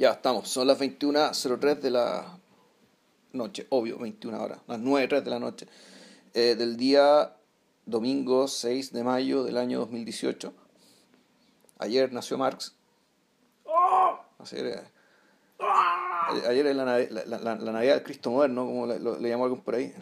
Ya estamos, son las 21.03 de la noche, obvio, 21 horas, las 9.03 de la noche, eh, del día domingo 6 de mayo del año 2018. Ayer nació Marx. Ayer, eh, ayer es la, la, la- la Navidad del Cristo Moderno, como le, lo- le llamó algún por ahí.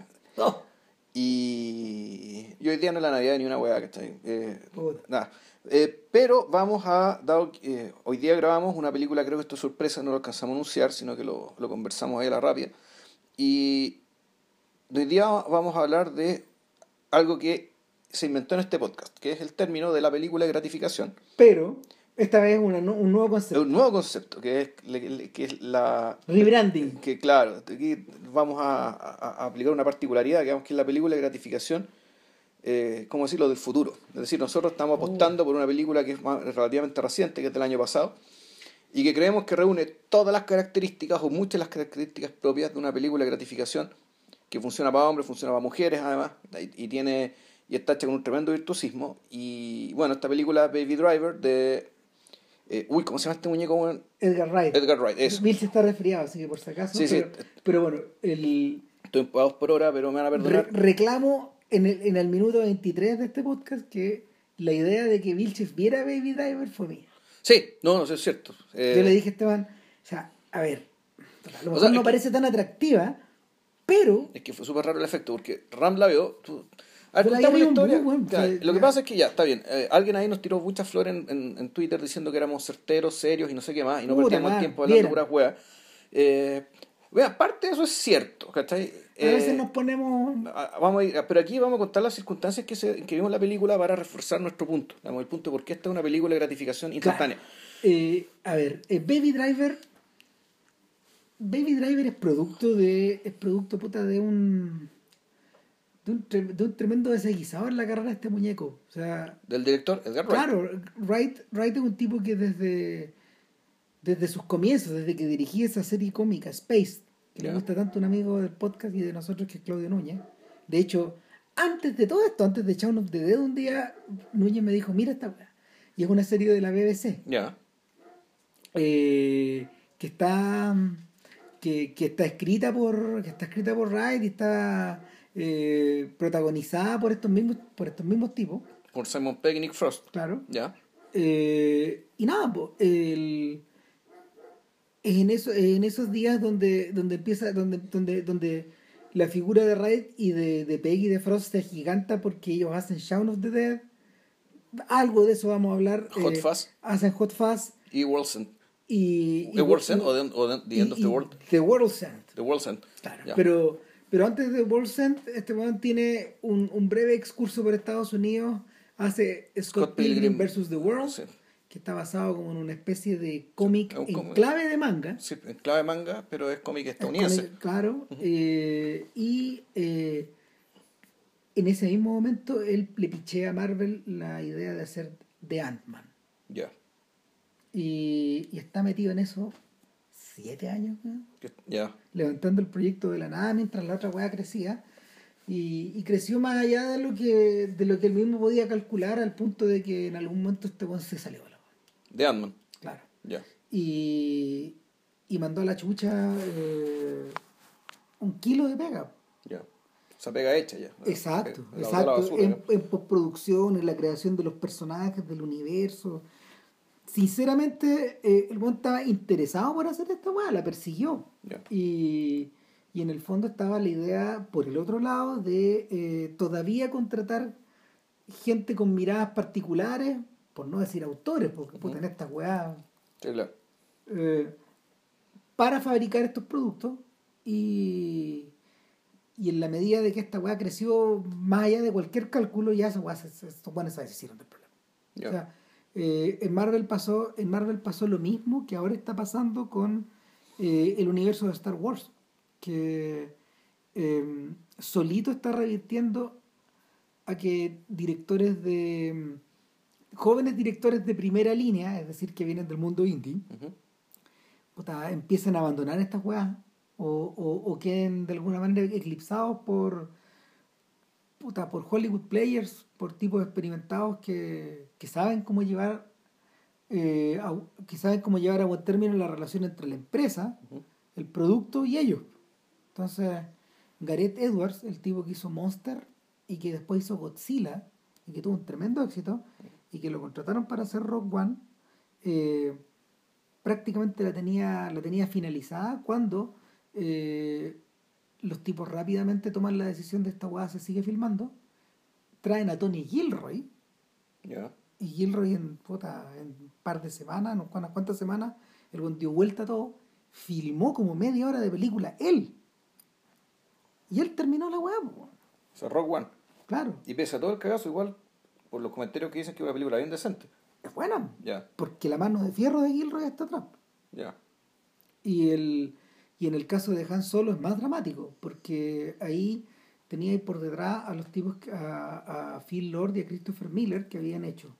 Y, y hoy día no es la Navidad ni una hueá que está ahí. Eh, nada. Eh, pero vamos a, dado que, eh, hoy día grabamos una película, creo que esto es sorpresa, no lo alcanzamos a anunciar, sino que lo, lo conversamos ahí a la rápida. Y hoy día vamos a hablar de algo que se inventó en este podcast, que es el término de la película de gratificación. Pero esta vez una un nuevo concepto. un nuevo concepto, que es, que es la... Rebranding. Que claro, aquí vamos a, a- a aplicar una particularidad, que, que es la película de gratificación, eh, ¿cómo decirlo?, del futuro. Es decir, nosotros estamos apostando por una película que es relativamente reciente, que es del año pasado, y que creemos que reúne todas las características o muchas de las características propias de una película de gratificación que funciona para hombres, funciona para mujeres además, y, y tiene y está hecha con un tremendo virtuosismo. Y bueno, esta película Baby Driver de... eh, uy, ¿cómo se llama este muñeco? Edgar Wright. Edgar Wright, eso. Bill se está resfriado, así que por si acaso. Sí, sí. pero, bueno, el Estoy en pagados por hora, pero me van a re- perdonar. reclamo en el, en el minuto 23 de este podcast que la idea de que Vilches viera Baby Driver fue mía. Sí, no, no, es cierto. Eh, Yo le dije a Esteban, o sea, a ver, a lo mejor sea, no que- parece tan atractiva, pero Es que fue súper raro el efecto, porque Ram la vio. Tú... A ver, la historia. Ya, que- lo que ya. pasa es que ya, está bien. eh, alguien ahí nos tiró muchas flores en, en, en Twitter diciendo que éramos certeros, serios y no sé qué más, y no Puta perdíamos el tiempo hablando viera. puras weas. Eh, vea, parte de eso es cierto, ¿cachai? a veces Eh, nos ponemos... Vamos a ir, pero aquí vamos a contar las circunstancias que, se, que vimos la película para reforzar nuestro punto. Digamos, el punto de por qué esta es una película de gratificación instantánea. Eh, a ver, eh, Baby Driver. Baby Driver es producto de. Es producto puta de un. De un, tre- de un tremendo desaguisado en la carrera de este muñeco. O sea, Del director Edgar Wright. claro, Wright, Wright es un tipo que desde. Desde sus comienzos, desde que dirigí esa serie cómica, Space, que Ya. le gusta tanto un amigo del podcast y de nosotros que es Claudio Núñez. De hecho, antes de todo esto, antes de of the Dead, un día Núñez me dijo: Mira esta weá. Y es una serie de la BBC Ya. eh, que está que, que está escrita por que está escrita por Wright y está eh, protagonizada por estos mismos por estos mismos tipos Por Simon Pegg y Nick Frost. claro Ya. Eh, y nada el- en eso es en esos días donde donde empieza donde donde donde la figura de Wright y de, de Peggy de Frost se agiganta porque ellos hacen Shaun of the Dead algo de eso vamos a hablar Hot eh, Fuzz. hacen Hot Fuzz Y End. y, ¿The World's End o the, o the- the End of y- the y World? The World's End. The World's End. Claro. Ya. Pero, pero antes de World's End, este weón tiene un, un breve excurso por Estados Unidos. Hace Scott, Scott Pilgrim Pilgrim vs. The World, Sí. Que está basado como en una especie de cómic en clave de manga. Sí, en clave manga, pero es cómic Es estadounidense. claro. eh, y eh, en ese mismo momento él le pichea a Marvel la idea de hacer The Ant-Man. Ya. Y, y está metido en eso siete años. Ya. levantando el proyecto de la nada mientras la otra weá crecía y, y creció más allá de lo que de lo que él mismo podía calcular al punto de que en algún momento este weón se salió de la weá. De Ant-Man. claro Ya. y, y mandó a la chucha eh, un kilo de pega Ya. O sea, pega hecha ya. exacto La la exacto basura, en, en postproducción en la creación de los personajes del universo sinceramente eh, el weón estaba interesado por hacer esta weá la persiguió Ya. Y, y en el fondo estaba la idea, por el otro lado, de eh, todavía contratar gente con miradas particulares, por no decir autores, porque puta, en estas weas, Sí, claro. eh, para fabricar estos productos y, y en la medida de que esta weá creció más allá de cualquier cálculo, ya esas se- estos weones se deshicieron del problema. O sea, eh, en Marvel pasó, en Marvel pasó lo mismo que ahora está pasando con eh, el universo de Star Wars, que eh, solito está revirtiendo a que directores de jóvenes directores de primera línea, es decir, que vienen del mundo indie, puta, empiecen a abandonar estas weas o, o, o queden de alguna manera eclipsados por puta, por Hollywood players, por tipos experimentados que, que saben cómo llevar eh, que saben cómo llevar a buen término la relación entre la empresa, el producto y ellos. Entonces, Gareth Edwards, el tipo que hizo Monster y que después hizo Godzilla y que tuvo un tremendo éxito y que lo contrataron para hacer Rock One, eh, prácticamente la tenía, la tenía finalizada cuando eh, los tipos rápidamente toman la decisión de esta guada se sigue filmando, traen a Tony Gilroy. Y Gilroy en, puta, en un par de semanas, no unas cuantas semanas, el dio vuelta a todo, filmó como media hora de película, él. Y él terminó la weá, O sea, Rock One. Claro. Y pese a todo el cagazo, igual, por los comentarios que dicen que es una película bien decente. Es buena. Ya. Porque la mano de fierro de Gilroy está atrás. Ya. Y el y en el caso de Han Solo es más dramático, porque ahí tenía por detrás a los tipos, a, Phil Lord y a Christopher Miller, que habían hecho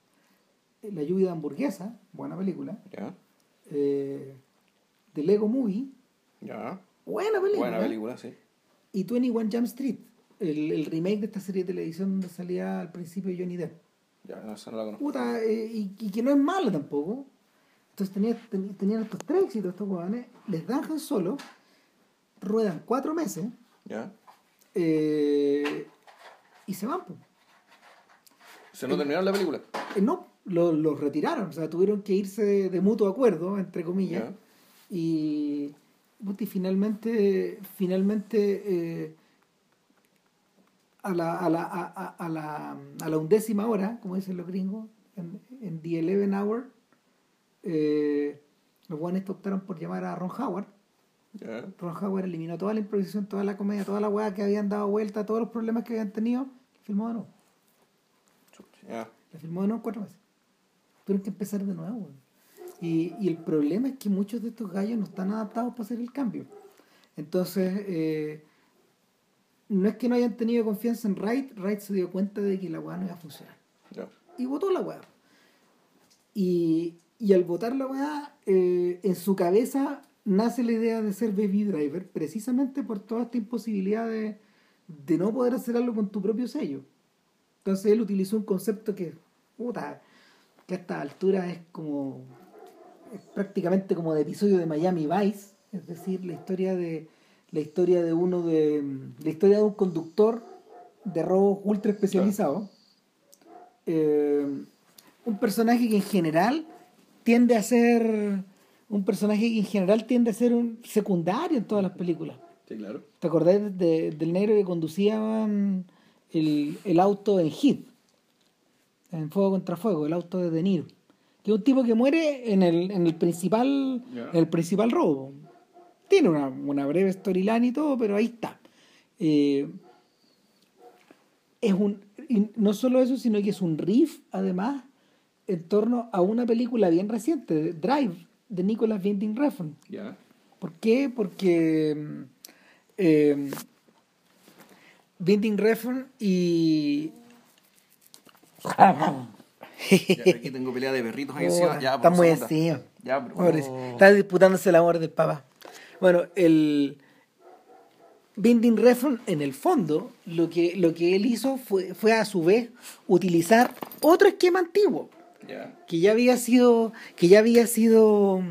La lluvia de hamburguesa, buena película. Ya. Eh, The Lego Movie. Ya. Buena película. Buena película, sí. Y 21 Jump Street, el, el, remake de esta serie de televisión donde salía al principio Johnny Depp. Ya, no, esa no la conozco. Puta, eh, y, y, que no es malo tampoco. Entonces tenía, tenían estos tres éxitos estos huevones, les dan Solo, ruedan cuatro meses eh, y se van. ¿Se no terminaron la película? Eh, no, los retiraron, o sea, tuvieron que irse de, mutuo acuerdo, entre comillas, y, y, finalmente, finalmente eh, a, la, a, la, a, a, la, a la undécima hora, como dicen los gringos, en, en The Eleven Hour, eh, los guanes optaron por llamar a Ron Howard. Ron Howard eliminó toda la improvisación, toda la comedia, toda la weá que habían dado vuelta, todos los problemas que habían tenido, filmó de nuevo. La filmó de nuevo cuatro veces. Tuvieron que empezar de nuevo. Y, y, el problema es que muchos de estos gallos no están adaptados para hacer el cambio. Entonces, eh, no es que no hayan tenido confianza en Wright, Wright se dio cuenta de que la weá no iba a funcionar. Y votó la weá. Y, y al votar la weá, eh, en su cabeza nace la idea de ser baby driver precisamente por toda esta imposibilidad de, no poder hacer algo con tu propio sello. Entonces él utilizó un concepto que, puta, que a esta altura es como, es prácticamente como de episodio de Miami Vice, es decir, la historia de, la historia de uno de, la historia de un conductor de robo ultra especializado. Eh, un personaje que en general tiende a ser un personaje que en general tiende a ser un secundario en todas las películas. Sí, claro. ¿Te acordás del negro que conducía el, auto en Hit? En Fuego contra Fuego, el auto de De Niro. Que es un tipo que muere en el, en el principal el principal robo. Tiene una, una breve storyline y todo, pero ahí está. Eh, es un, no solo eso, sino que es un riff, además, en torno a una película bien reciente, Drive, de Nicolas Winding Refn. ¿Por qué? Porque eh, Winding Refn y... aquí tengo pelea de perritos ahí encima. Ya, está muy encima. Ya, bro. Está disputándose el amor del papá. Bueno, el... Binding Refn, en el fondo, lo que, lo que él hizo fue, fue a su vez utilizar otro esquema antiguo que ya había sido, que ya había sido,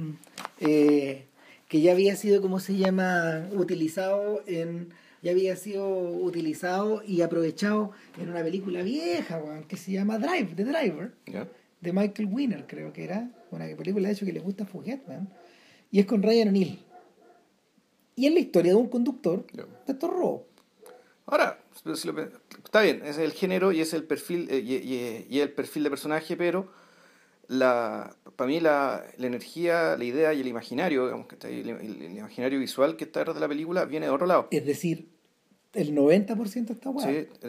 eh, que ya había sido, ¿cómo se llama? Utilizado en, ya había sido utilizado y aprovechado en una película vieja, que se llama Drive, The Driver, de Michael Winner, creo que era, una película de hecho que le gusta a y es con Ryan O'Neill. Y es la historia de un conductor de estos robos. Ahora, está bien, es el género y es el perfil eh, y, y, el perfil de personaje, pero la, para mí la, la, energía, la idea y el imaginario, digamos, que está el, el, imaginario visual que está detrás de la película viene de otro lado. Es decir, el 90% está guay. Sí,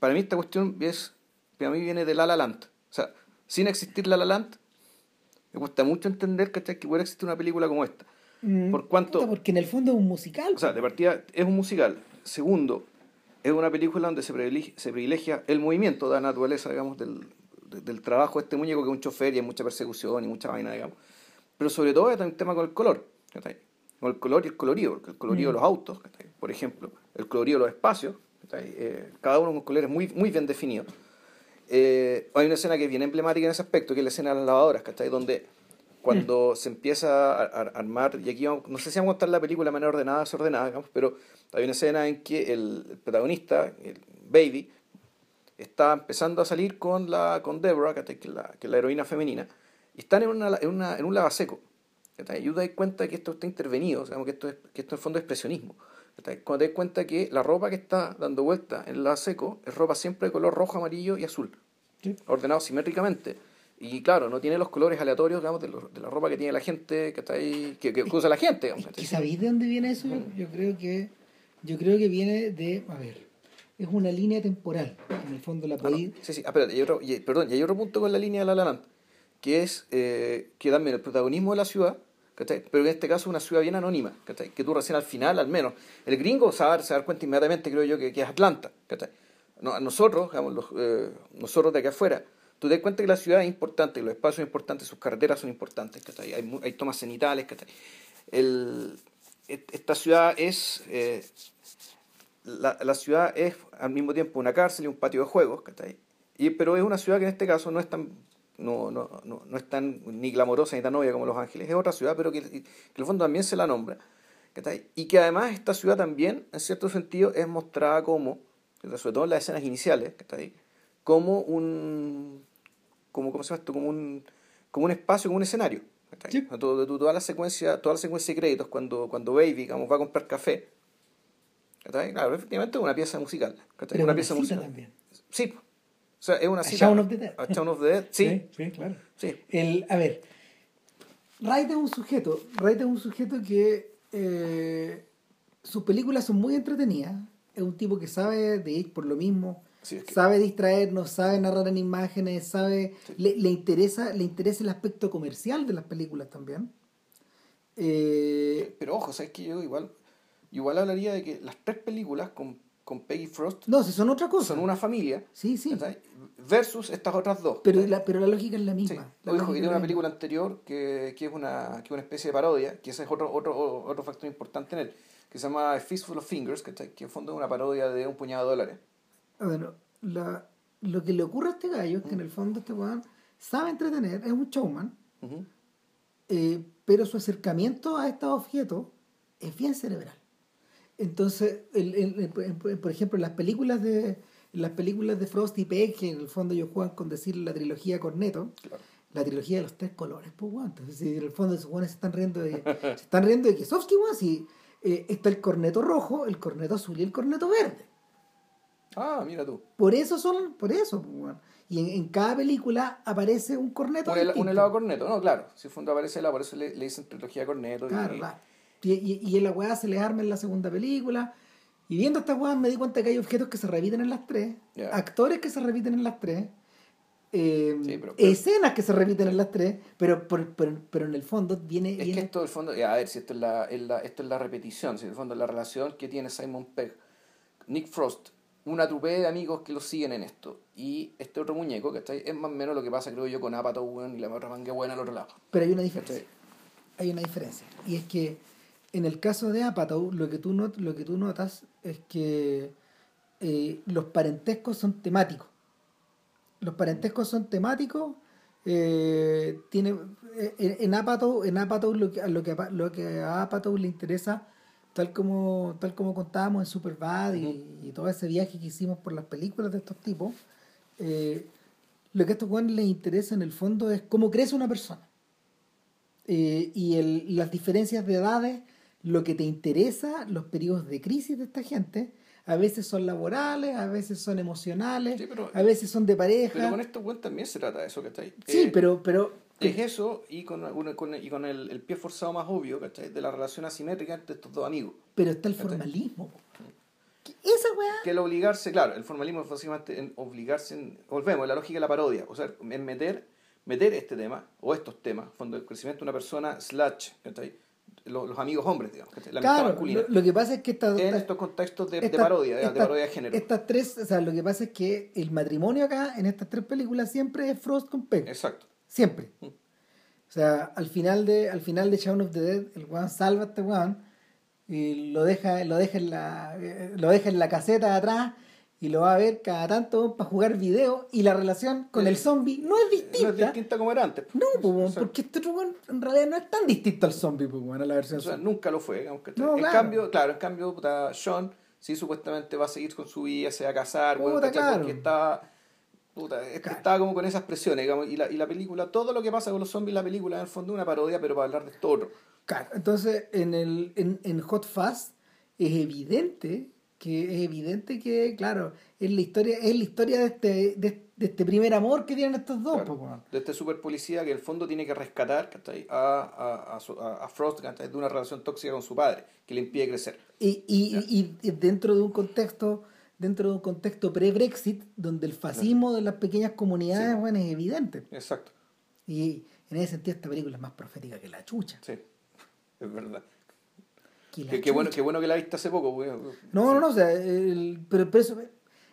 para mí esta cuestión es, para mí viene de La La Land. O sea, sin existir La La Land, me cuesta mucho entender que puede existir una película como esta. Mm, por cuanto... Porque en el fondo es un musical. O sea, de partida es un musical. Segundo, es una película donde se privilegia, se privilegia el movimiento de la naturaleza, digamos, del, del trabajo de este muñeco que es un chofer y hay mucha persecución y mucha vaina, digamos. Pero sobre todo es un tema con el color, con el color y el colorido, porque el colorido de mm. los autos, por ejemplo, el colorido de los espacios, eh, cada uno con colores muy, muy bien definidos. Eh, hay una escena que es bien emblemática en ese aspecto, que es la escena de las lavadoras, ¿cachai? Donde cuando se empieza a, armar, y aquí vamos- no sé si vamos a contar la película de manera ordenada o desordenada, digamos, pero hay una escena en que el, el protagonista, el baby, está empezando a salir con la con Deborah, que es la, que es la heroína femenina, y están en, una, en, una, en un lavaseco. Y tú te das cuenta que esto está intervenido, digamos, que, esto es, que esto en el fondo es expresionismo. Cuando te das cuenta que la ropa que está dando vuelta en el lavaseco es ropa siempre de color rojo, amarillo y azul Sí. ordenado simétricamente. Y claro, no tiene los colores aleatorios, digamos, de, lo- de la ropa que tiene la gente, que está ahí, que, que usa la gente, digamos. ¿Y sabéis de dónde viene eso? Yo, yo creo que yo creo que viene de, a ver, es una línea temporal. En el fondo la Ah, no. podéis... Sí, sí, ah, espérate, y hay otro, y- perdón, y hay otro punto con la línea de La La Land, que es eh, que también el protagonismo de la ciudad, ¿cachai? pero en este caso una ciudad bien anónima, ¿cachai? que tú recién al final, al menos, el gringo se va a dar, se va a dar cuenta inmediatamente, creo yo, que, que es Atlanta. ¿cachai? No, a nosotros, digamos, los, eh, nosotros de acá afuera, tú te das cuenta que la ciudad es importante, los espacios son importantes, sus carreteras son importantes, ¿cachai? Hay, hay tomas cenitales, ¿cachai? El, esta ciudad es... eh, la, la ciudad es al mismo tiempo una cárcel y un patio de juegos, ¿cachai? Y, pero es una ciudad que en este caso no es tan no, no, no, no es tan ni glamorosa ni tan obvia como Los Ángeles, es otra ciudad, pero que, que en el fondo también se la nombra. Y que además esta ciudad también, en cierto sentido, es mostrada como, sobre todo en las escenas iniciales, ¿cachai? como un como, ¿cómo se llama esto? como un como un espacio, como un escenario. Sí. Todo- toda la secuencia, toda la secuencia de créditos cuando, cuando Baby digamos, va a comprar café. Claro, efectivamente es una pieza musical. Pero una una pieza musical. también. Sí. O sea, es una A cita. Shaun of the Dead. A Shaun of the Dead, sí. sí, claro. sí. El, a ver, Wright es un sujeto, Wright es un sujeto que eh, sus películas son muy entretenidas. Es un tipo que sabe de ir por lo mismo, Sí, es que- sabe distraernos, sabe narrar en imágenes, sabe, le, le interesa, le interesa el aspecto comercial de las películas también. Eh, Pero ojo, ¿sabes que Yo igual, igual hablaría de que las tres películas con, con Peggy Frost no, si son otra cosa. son una familia. Sí, sí. Versus estas otras dos. Pero la, pero la lógica es la Sí. misma. La Ojo, es tiene una película anterior que, que es una, que una especie de parodia, que ese es otro, otro, otro factor importante en él, que se llama Fistful of Fingers, ¿cachai? que en fondo es una parodia de un puñado de dólares. Bueno, la, lo que le ocurre a este gallo es que en el fondo este weón sabe entretener, es un showman, eh, pero su acercamiento a estos objetos es bien cerebral. Entonces, el- el- el- por- ejemplo, en las películas de las películas de Frost y Peck, que en el fondo ellos juegan con decir la trilogía Corneto, Claro. la trilogía de los tres colores, pues weón. Entonces, en el fondo esos weones se están riendo de. se están riendo de Kieslowski, weón, si eh, está el corneto rojo, el corneto azul y el corneto verde. Ah, mira tú. Por eso son, por eso. Y en, en cada película aparece un corneto. Un, hel- un helado corneto, no, claro. Si en fondo aparece helado, por eso le, le dicen trilogía corneto. y- Claro. Y, y, y en la weá se le arma en la segunda película. Y viendo estas weas me di cuenta que hay objetos que se repiten en las tres, actores que se repiten en las tres, eh, Sí, pero- pero- escenas que se repiten en las tres, pero, pero, pero en el fondo viene... Es que esto, el fondo, ya, a ver, si esto es la, es la- esto es la repetición, si en el fondo es la relación que tiene Simon Pegg, Nick Frost, una trupe de amigos que lo siguen en esto, y este otro muñeco, que es más o menos lo que pasa, creo yo, con Apatow weón, y la otra manga buena al otro lado. Pero hay una diferencia. Hay una diferencia. Y es que en el caso de Apatow, lo que tú, not- lo que tú notas es que eh, los parentescos son temáticos. Los parentescos son temáticos. eh, tiene, eh, en, en Apatow, en Apatow lo, que, lo, que, lo que a Apatow le interesa, tal como, tal como contábamos en Superbad y, y todo ese viaje que hicimos por las películas de estos tipos, eh, lo que a estos jóvenes les interesa en el fondo es cómo crece una persona. Eh, y el- las diferencias de edades, lo que te interesa, los periodos de crisis de esta gente, a veces son laborales, a veces son emocionales, Sí, pero- a veces son de pareja. Pero con esto weón, también se trata de eso, ¿cachai? sí, Eh, pero, pero Es eso y con, una- con- y con el, el pie forzado más obvio, ¿cachai? De la relación asimétrica entre estos dos amigos. pero está el ¿Cachai? formalismo. Que Esa weá. Que el obligarse, claro, el formalismo es básicamente en obligarse, en, volvemos, la lógica de la parodia, o sea, en meter, meter este tema, o estos temas, fondo el crecimiento de una persona, slash, ¿cachai? Los, los amigos hombres, digamos. La Claro, masculina. lo, lo que pasa es que esta, en estos contextos de, parodia, de, parodia de género. Estas tres, o sea, lo que pasa es que el matrimonio acá, en estas tres películas, siempre es Frost con Peg. Exacto. Siempre. O sea, al final de, al final de Shaun of the Dead, el weón salva a este weón y lo deja, lo deja en la, eh, lo deja en la caseta de atrás y lo va a ver cada tanto para jugar video y la relación con el zombie no es distinta. No es distinta como era antes. No, pues, porque este otro weón en realidad no es tan distinto al zombie, pues, bueno, la versión O sea, nunca lo fue. digamos que- No, en claro. cambio, claro, en cambio, puta, Sean sí supuestamente va a seguir con su vida, se va a casar, weón, Puta, ¿cachai? claro. porque estaba, puta, es que Claro. estaba como con esas presiones, digamos, y la, y la película, todo lo que pasa con los zombies, la película en el fondo es una parodia, pero para hablar de esto otro. Claro, entonces en, el, en, en Hot Fuzz es evidente que es evidente que, claro, es la historia, es la historia de este, de, de este primer amor que tienen estos dos, Claro. de este super policía que en el fondo tiene que rescatar a, a, a, a- Frost de una relación tóxica con su padre, que le impide crecer. Y, y, y, y dentro de un contexto, dentro de un contexto pre-Brexit, donde el fascismo de las pequeñas comunidades, Sí. bueno, es evidente. Exacto, Y en ese sentido esta película es más profética que la chucha. sí, es verdad. Que la Qué, qué bueno, qué bueno que la viste hace poco. No, no, no, o sea, el- pero, pero eso,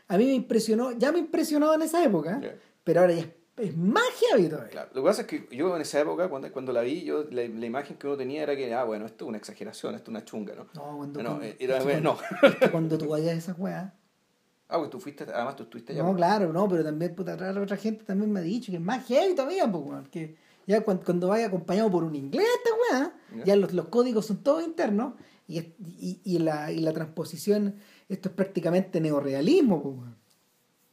a mí me impresionó, ya me impresionaba en esa época, Ya. pero ahora ya es, es heavy todavía. Claro, Lo que pasa es que yo en esa época, cuando, cuando la vi, yo la, la imagen que uno tenía era que, ah, bueno, esto es una exageración, esto es una chunga, ¿no? No, cuando, No, cuando- era- que no. cuando- que cuando tú vayas a esas weas. Ah, pues tú fuiste, además tú estuviste allá. No, pues. claro, no, pero también puta, la otra gente también me ha dicho que es más heavy todavía, pues, weón, que ya cuando, cuando vaya acompañado por un inglés esta weá, Ya. ya los, los códigos son todos internos y, y, y la, y la transposición, esto es prácticamente neorrealismo, pues, weón.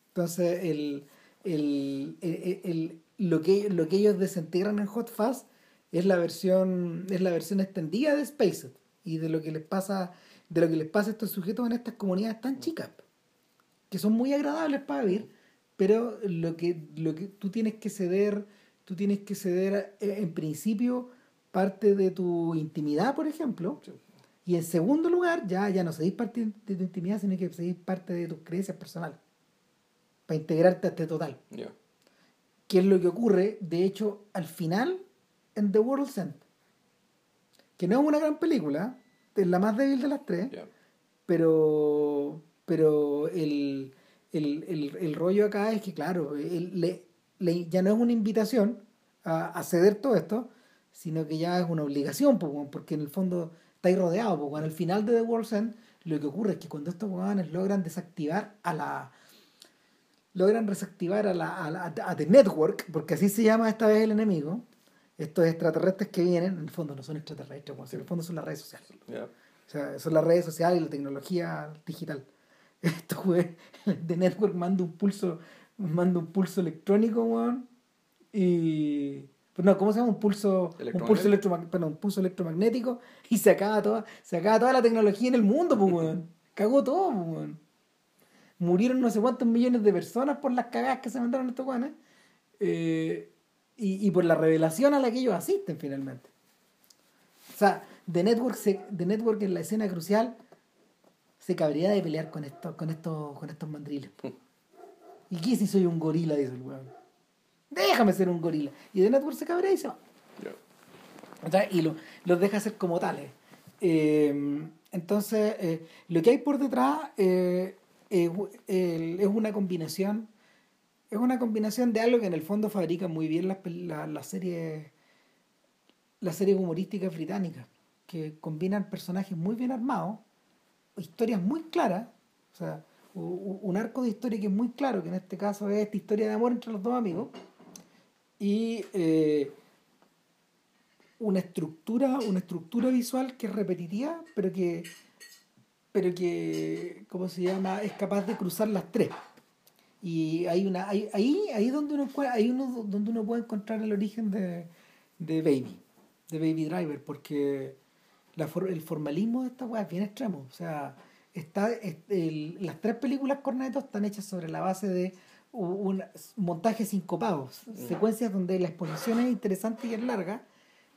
Entonces, el, el, el- el- lo, que, lo que ellos desintegran en Hot Fuzz es la versión, es la versión extendida de Spaced y de lo que les pasa, de lo que les pasa a estos sujetos en estas comunidades tan chicas que son muy agradables para vivir, pero lo que, lo que tú tienes que ceder, tú tienes que ceder eh, en principio parte de tu intimidad, por ejemplo, Sí. y en segundo lugar, ya, ya no cedís parte de tu intimidad, sino que cedís parte de tus creencias personales, para integrarte a este total. Ya. ¿Qué es lo que ocurre, de hecho, al final en The World's End? Que no es una gran película, es la más débil de las tres, pero pero el, el, el, el rollo acá es que claro el- le- le- ya no es una invitación a, a ceder todo esto sino que ya es una obligación porque en el fondo estáis rodeados po, weón. al final de The World's End lo que ocurre es que cuando estos weones logran desactivar a la logran desactivar a la, a la a The Network porque así se llama esta vez el enemigo estos extraterrestres que vienen en el fondo no son extraterrestres en el fondo son las redes sociales o sea, son las redes sociales y la tecnología digital. Esto, güey, de Network manda un pulso, manda un pulso electrónico, weón. Y. Pues no, ¿cómo se llama? Un pulso, un pulso, electromag- perdón, un pulso electromagnético y se acaba toda, se acaba toda la tecnología en el mundo, pues, weón. Cagó todo, pues, weón. Murieron no sé cuántos millones de personas por las cagadas que se mandaron estos weones. eh, y, y por la revelación a la que ellos asisten finalmente. O sea, The Network, se, The Network en la escena crucial se cabría de pelear con estos, con estos, con estos mandriles. ¿Y qué si soy un gorila? Dice el weón. Déjame ser un gorila. Y The Network se cabrea y se va. Y lo- los deja ser como tales. Eh, entonces, eh, lo que hay por detrás eh, es una combinación. Es una combinación de algo que en el fondo fabrican muy bien las, pel- la- las series las series humorísticas británicas, que combinan personajes muy bien armados, historias muy claras, o sea, un arco de historia que es muy claro, que en este caso es esta historia de amor entre los dos amigos, y eh, una estructura, una estructura visual que es repetitiva, pero que, pero que, ¿cómo se llama? Es capaz de cruzar las tres. Y hay una, hay, ahí, ahí donde uno ahí uno, donde uno puede encontrar el origen de, de Baby, de Baby Driver, porque la for- el formalismo de esta weá es bien extremo. O sea, está, es- el- las tres películas Cornetto están hechas sobre la base de u- un montajes sincopados, secuencias donde la exposición es interesante y es larga,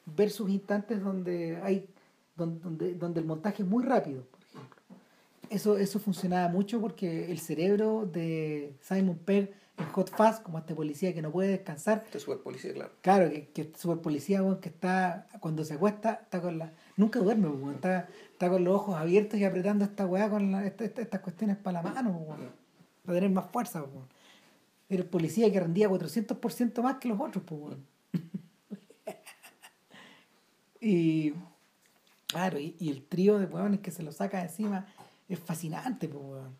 versus instantes donde hay donde, donde, donde el montaje es muy rápido, por ejemplo. Eso, eso funcionaba mucho porque el cerebro de Simon Pegg en Hot Fuzz, como este policía que no puede descansar, Este super policía, claro. Claro, que, que es super policía, weón, que está, cuando se acuesta, está con la. Nunca duerme, weón, está, está con los ojos abiertos y apretando esta weá con la- esta- esta- estas cuestiones para la mano, weón, para tener más fuerza, weón. Era el policía que rendía 400% más que los otros, pues, weón. y. Claro, y, y el trío de weones que se lo saca encima es fascinante, pues, weón.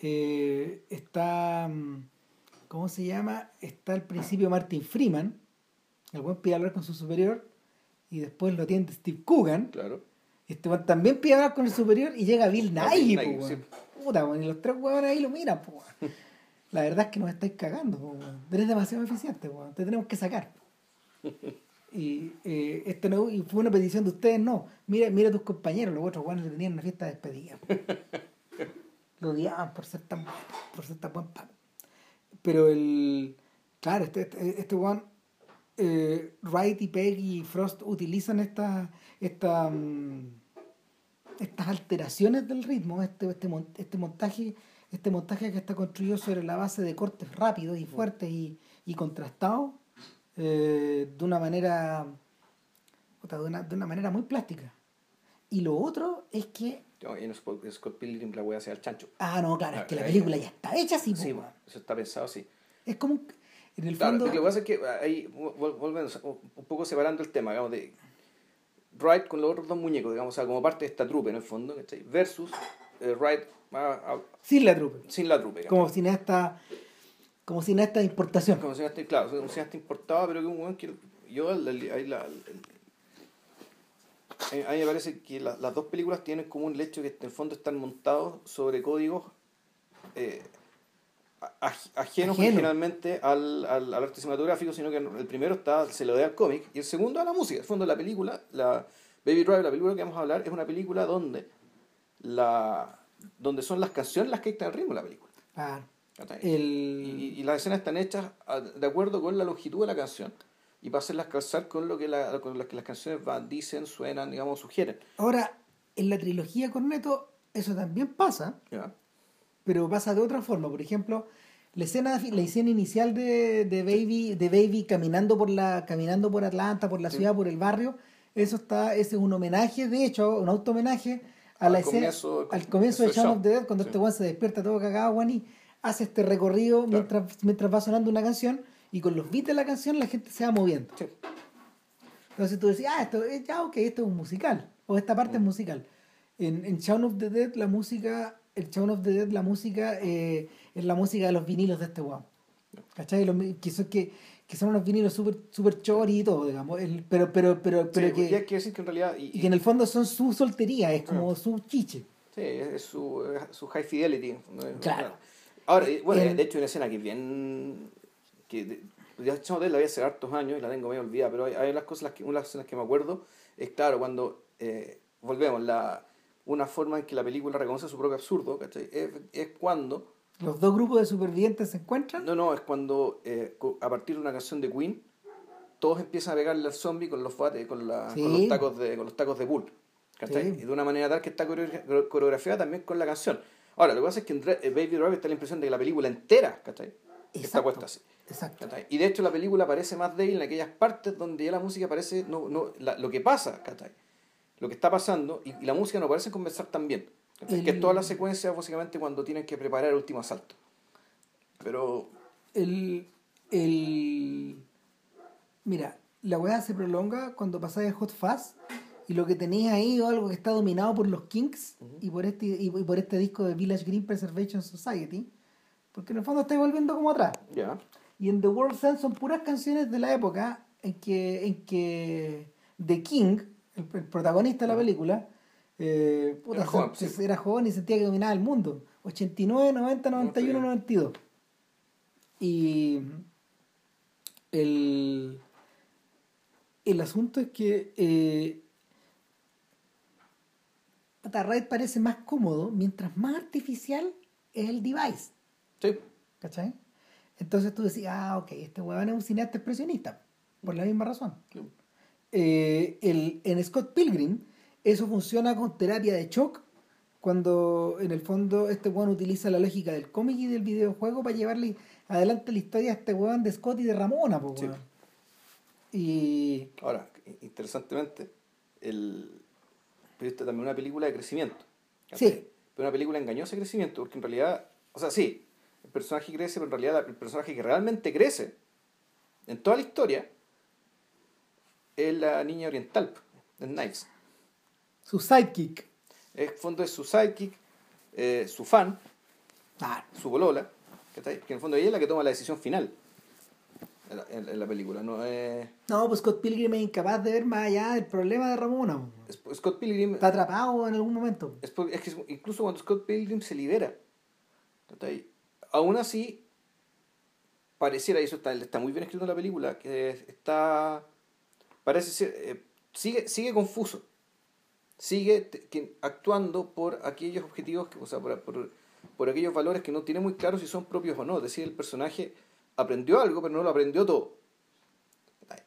eh, está, mm, ¿cómo se llama? Está al principio Martin Freeman, el buen pide hablar con su superior, y después lo atiende Steve Coogan. Claro. Este weón también pide hablar con el superior y llega Bill Nighy, Bill weón. sí. Puta, weón, y los tres weones ahí lo miran, po, weón. La verdad es que nos estáis cagando, po, weón. Eres demasiado eficiente, weón. Te tenemos que sacar. Y, eh, esto no, y fue una petición de ustedes, no. Mira, mira a tus compañeros, los otros weones le tenían una fiesta de despedida. Lo odiaban por ser tan bueno, por ser tan buen pan. Pero el. Claro, este, este, este weón, eh, Wright y Pegg y Frost utilizan esta, esta, mm, estas alteraciones del ritmo, este, este, este montaje, este montaje que está construido sobre la base de cortes rápidos y fuertes y, y contrastados, eh, de una manera de una, de una manera muy plástica. Y lo otro es que, No, y en Scott, Pilgrim la wea sea el chancho. ah, no, claro, es que la Ah, película ya está hecha así, po, Sí, weón. eso está pensado así. es como, un- en el Claro, fondo, lo que pasa es que ahí vol- volvemos un poco separando el tema, digamos, de Wright con los otros dos muñecos, digamos, o sea, como parte de esta trupe en el fondo, ¿cachai? Versus eh, Wright ah, ah, sin la trupe, sin la trupe, ¿cachai? como cineasta, como cineasta de importación. Como cineasta, claro, un cineasta importado, pero que un weón que yo ahí la- a mí me parece que la- las dos películas tienen como un hecho que en el fondo están montados sobre códigos eh, a- aj- ajenos Ajeno. originalmente al, al, al arte cinematográfico, sino que el primero está, se lo da al cómic y el segundo a la música. En el fondo la película, la Baby Drive, la película que vamos a hablar, es una película donde la donde son las canciones las que dictan el ritmo de la película. Claro. ¿cachai? El, Y, y las escenas están hechas de acuerdo con la longitud de la canción y para hacerlas calzar con lo que, la, con lo que las canciones van, dicen, suenan, digamos, sugieren. Ahora, en la trilogía Corneto, eso también pasa, ¿ya? Pero pasa de otra forma. Por ejemplo, la escena, la escena inicial de, de Baby, de Baby caminando por la, caminando por Atlanta, por la Sí. ciudad, por el barrio, eso está, ese es un homenaje, de hecho, un auto homenaje a la Al escena, comienzo- al comienzo de Shaun of the Dead, cuando Sí. este weón se despierta todo cagado, weón, y hace este recorrido mientras, mientras va sonando una canción, y con los beats de la canción la gente se va moviendo. Sí. Entonces tú decías, ah, esto, ya, ok, esto es un musical, o esta parte es musical. En, en Shaun of the Dead, la música, el Shaun of the Dead, la música eh, es la música de los vinilos de este weón. ¿Cachai? Los que, son, que, que son unos vinilos súper super chori y todo, digamos. El, pero, pero, pero, pero Sí, que, y hay que decir que en realidad... Y, y que en el fondo son su soltería, es como su chiche. Sí, es su, su high fidelity. ¿no? Claro. Ahora, eh, bueno, El- de hecho hay una escena que bien... que de- ya Shaun of the Dead la vi hace hartos años y la tengo medio olvidada, pero hay, hay las cosas, las que, una de las escenas que me acuerdo es, claro, cuando eh, volvemos, la, una forma en que la película reconoce su propio absurdo, ¿cachai? Es, es cuando... Los dos grupos de supervivientes se encuentran. No, no, es cuando eh, a partir de una canción de Queen, todos empiezan a pegarle al zombie con los bates, con, la, Sí. con los tacos de, con los tacos de bull. ¿cachai? Sí. Y de una manera tal que está coreo- coreografiada también con la canción. Ahora, lo que pasa es que en eh, Baby Driver está la impresión de que la película entera, ¿cachai? Está Exacto. puesta así. Exacto. ¿cachai? Y de hecho la película parece más débil en aquellas partes donde ya la música parece, no, no, la- lo que pasa, ¿cachai? Lo que está pasando y, y la música no parece conversar tan bien. ¿cachai? Que es El- toda la secuencia básicamente cuando tienen que preparar el último asalto. Pero el, el mira, la weá se prolonga cuando pasáis el Hot Fuzz y lo que tenéis ahí es algo que está dominado por los Kinks y por este y, por este disco de Village Green Preservation Society, porque en el fondo estáis volviendo como atrás. ya. Y en The World End son puras canciones de la época en que, en que The King, el, el protagonista de la película, eh, puta, Era joven, se- sí. era joven y sentía que dominaba el mundo. 89, 90, 91, 92. Y el, el asunto es que eh, Raid parece más cómodo mientras más artificial es el device. Sí. ¿Cachai? Entonces tú decías, ah, ok, este huevón es un cineasta expresionista, por la misma razón. Eh, el, en Scott Pilgrim, eso funciona con terapia de shock, cuando en el fondo este huevón utiliza la lógica del cómic y del videojuego para llevarle adelante la historia a este huevón de Scott y de Ramona, po, Sí. weón. Y Ahora, interesantemente, el... pero esta también es una película de crecimiento. Sí. Pero una película engañosa de crecimiento, porque en realidad, o sea, sí, el personaje crece, pero en realidad el personaje que realmente crece en toda la historia es la niña oriental, es Nice. su sidekick, En el fondo es su sidekick, eh, su fan, Ah, su bolola, que en el fondo ella es la que toma la decisión final en la, en- en la película. No es, no, pues Scott Pilgrim es incapaz de ver más allá del problema de Ramona. po. es- Scott Pilgrim Está atrapado en algún momento. Es, es que incluso cuando Scott Pilgrim se libera, ¿cachai? aún así, pareciera, y eso está, está muy bien escrito en la película, que está, parece ser, eh, sigue, sigue confuso, sigue actuando por aquellos objetivos, o sea, por, por, por aquellos valores que no tiene muy claro si son propios o no, es decir, el personaje aprendió algo, pero no lo aprendió todo.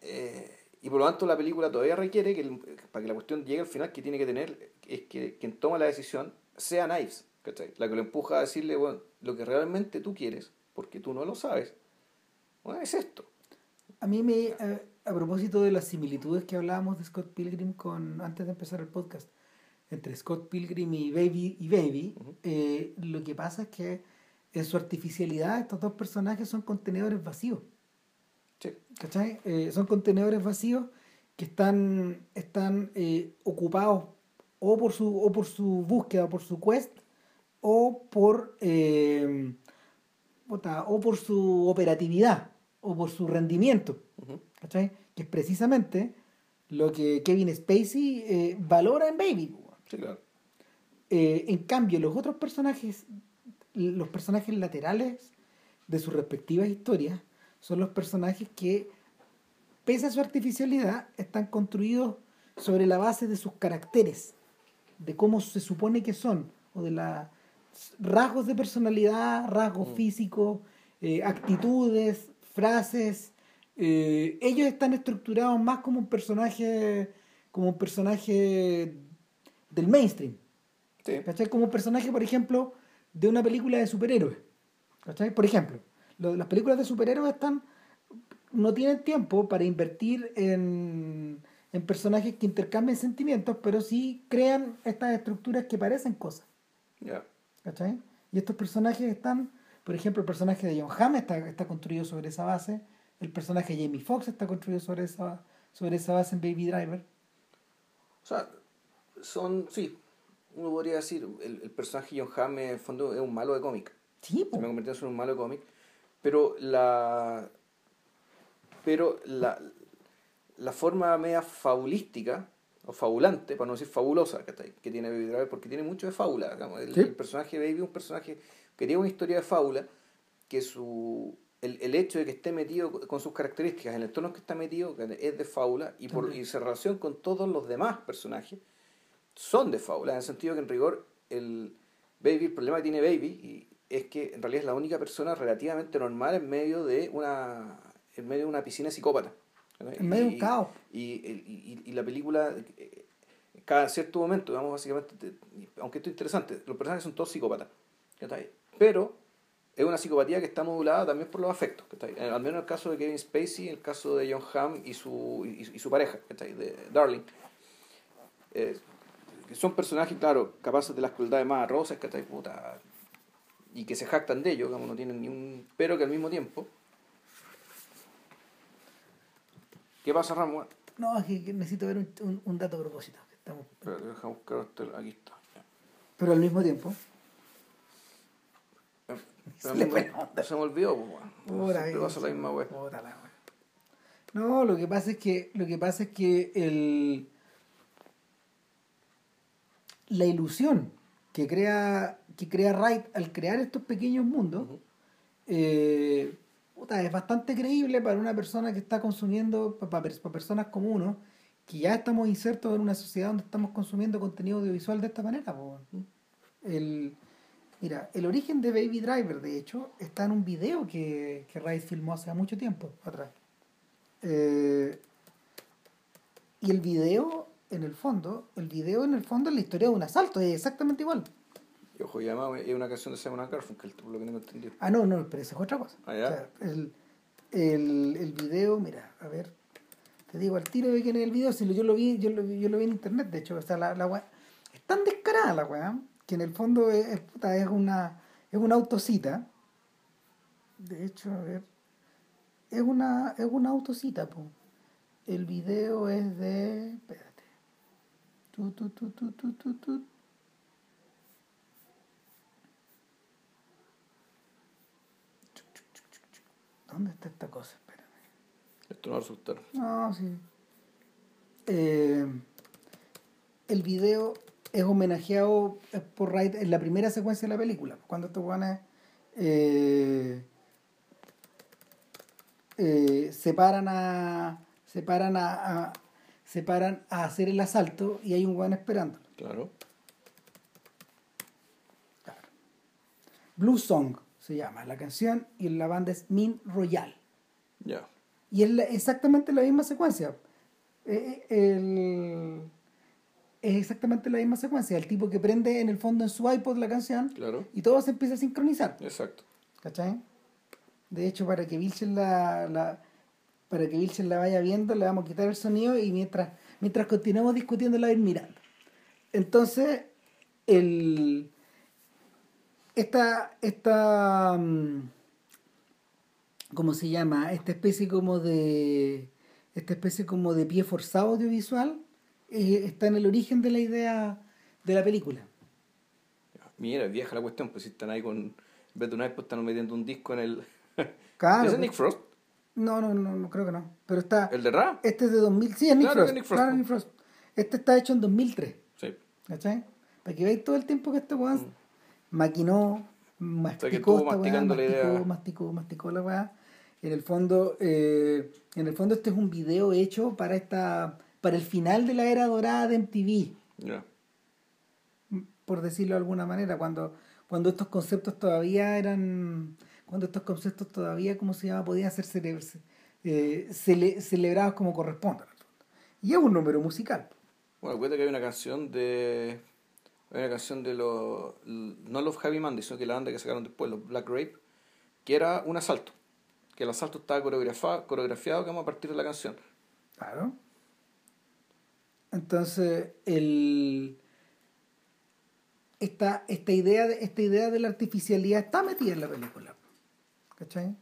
Eh, y por lo tanto la película todavía requiere que para que la cuestión llegue al final que tiene que tener es que quien toma la decisión sea Knives, ¿cachai? La que lo empuja a decirle, bueno, lo que realmente tú quieres, porque tú no lo sabes, bueno, es esto. A mí me, a, a propósito de las similitudes que hablábamos de Scott Pilgrim con antes de empezar el podcast, entre Scott Pilgrim y Baby y Baby, eh, lo que pasa es que en su artificialidad estos dos personajes son contenedores vacíos. Sí. ¿Cachai? Eh, son contenedores vacíos que están, están eh, ocupados o por su o por su búsqueda, por su quest, o por eh, o por su operatividad, o por su rendimiento. Ujú. ¿Cachai? Que es precisamente lo que Kevin Spacey eh, valora en Baby. Sí, claro. Eh, en cambio, los otros personajes, los personajes laterales de sus respectivas historias, son los personajes que, pese a su artificialidad, están construidos sobre la base de sus caracteres, de cómo se supone que son, o de la rasgos de personalidad, rasgos Mm. físicos, eh, actitudes, frases. Eh, ellos están estructurados más como un personaje, como un personaje del mainstream. Sí. ¿Cachai? Como un personaje, por ejemplo, de una película de superhéroes. ¿Cachai? Por ejemplo, lo- las películas de superhéroes están no tienen tiempo para invertir en, en personajes que intercambien sentimientos, pero sí crean estas estructuras que parecen cosas. ¿Cachai? Y estos personajes están, por ejemplo, el personaje de John Hamm está, está construido sobre esa base, el personaje de Jamie Foxx está construido sobre esa, sobre esa base en Baby Driver. O sea, son, sí, uno podría decir, el, el personaje John Hamm en el fondo es un malo de cómic. Sí, se me convirtió en un malo de cómic. Pero la. Pero la, la forma media fabulística, o fabulante, para no decir fabulosa, que tiene Baby Driver, porque tiene mucho de fábula. digamos. El, Sí. el personaje Baby es un personaje que tiene una historia de fábula, que su. El, el hecho de que esté metido con sus características, en el tono en que está metido, es de fábula, y, por, y se relaciona con todos los demás personajes, son de fábula, en el sentido que en rigor el Baby, el problema que tiene Baby y es que en realidad es la única persona relativamente normal en medio de una en medio de una piscina psicópata. ¿no? En medio de un caos. Y, y, y- y la película, eh, cada cierto momento, digamos, básicamente, te- aunque esto es interesante, los personajes son todos psicópatas. Pero es una psicopatía que está modulada también por los afectos. ¿cachai? Eh, Al menos en el caso de Kevin Spacey, en el caso de John Hamm y su, y, y su pareja, ¿cachai? de Darling. Eh, son personajes, claro, capaces de las crueldades más atroces, ¿cachai? Puta, y que se jactan de ello, digamos, no tienen ni un... Pero que al mismo tiempo... ¿Qué pasa, Ramón? No, es que necesito ver un, un- un dato a propósito. estamos- Espera, deja buscar aquí está. Pero al mismo tiempo, Pero Se onda. se me olvidó, pues, pasa la misma wea. No, lo que pasa es que lo que pasa es que el la ilusión que crea que crea Wright al crear estos pequeños mundos eh, puta, es bastante creíble para una persona que está consumiendo para, personas como uno que ya estamos insertos en una sociedad donde estamos consumiendo contenido audiovisual de esta manera el mira el origen de Baby Driver de hecho está en un video que, que Wright filmó hace mucho tiempo atrás Eh, y el video en el fondo el video en el fondo es la historia de un asalto es exactamente igual Y ojo, y además es una canción de Simon Garfunkel, lo que tengo entendido. Ah, no, no, pero esa es otra cosa. Ah, ¿ya? O sea, el, el, el video, mira, a ver, te digo al tiro de quién es el video, si yo lo vi, yo lo, vi- yo lo vi en internet, de hecho, o sea, la, la es tan descarada la weá, que en el fondo es, es, una es una autocita. De hecho, a ver, es una, es una autocita, po. El video es de. Espérate. Tu, tu, tu, tu, tu, tu, tu. ¿Dónde está esta cosa? Espérame. Esto no va a asustar. No, sí. Eh, el video es homenajeado por Wright en la primera secuencia de la película, cuando estos guanes eh, eh, se paran a se paran a, a- se paran a hacer el asalto y hay un guan esperando. Claro. Blue Song se llama la canción y la banda es Min Royal. Ya. Y es la- exactamente la misma secuencia. Eh, eh, el- es exactamente la misma secuencia. El tipo que prende en el fondo en su iPod la canción Claro. y todo se empieza a sincronizar. Exacto. ¿Cachai? De hecho, para que Vilchen la, la- para que Vilchen la vaya viendo, le vamos a quitar el sonido y mientras, mientras continuamos discutiendo la ir mirando. Entonces, el esta, esta mm, ¿cómo se llama? Esta especie como de esta especie como de pie forzado audiovisual eh, está en el origen de la idea de la película. Mira, vieja la cuestión, pues si están ahí con. En vez de un iPod están metiendo un disco en el. Claro, ¿Ese es pues- Nick Frost? No, no, no, no creo que no. Pero está ¿El de Ra? Este es de 2000, sí, es Nick Claro Frost. que Nick Frost, claro, po. Nick Frost. Este está hecho en 2003, Sí. ¿cachai? Para que veáis todo el tiempo que este weón Mm. maquinó, masticó estuvo esta weá, masticando la masticó, idea. masticó, masticó la weá. En el fondo, eh, en el fondo este es un video hecho para esta, para el final de la era dorada de MTV, por decirlo de alguna manera, cuando, cuando estos conceptos todavía eran, cuando estos conceptos todavía, ¿cómo se llama? podían ser cele- eh, cele- celebrados como corresponde. Y es un número musical. Bueno, cuenta que hay una canción de. Hay una canción de los. No los Heavy Monday, sino que la banda que sacaron después, los Black Grape, que era un asalto. Que el asalto estaba coreografado, coreografiado como a partir de la canción. Claro. Entonces, el, esta, esta, idea de, esta idea de la artificialidad está metida en la película. ¿Cachai?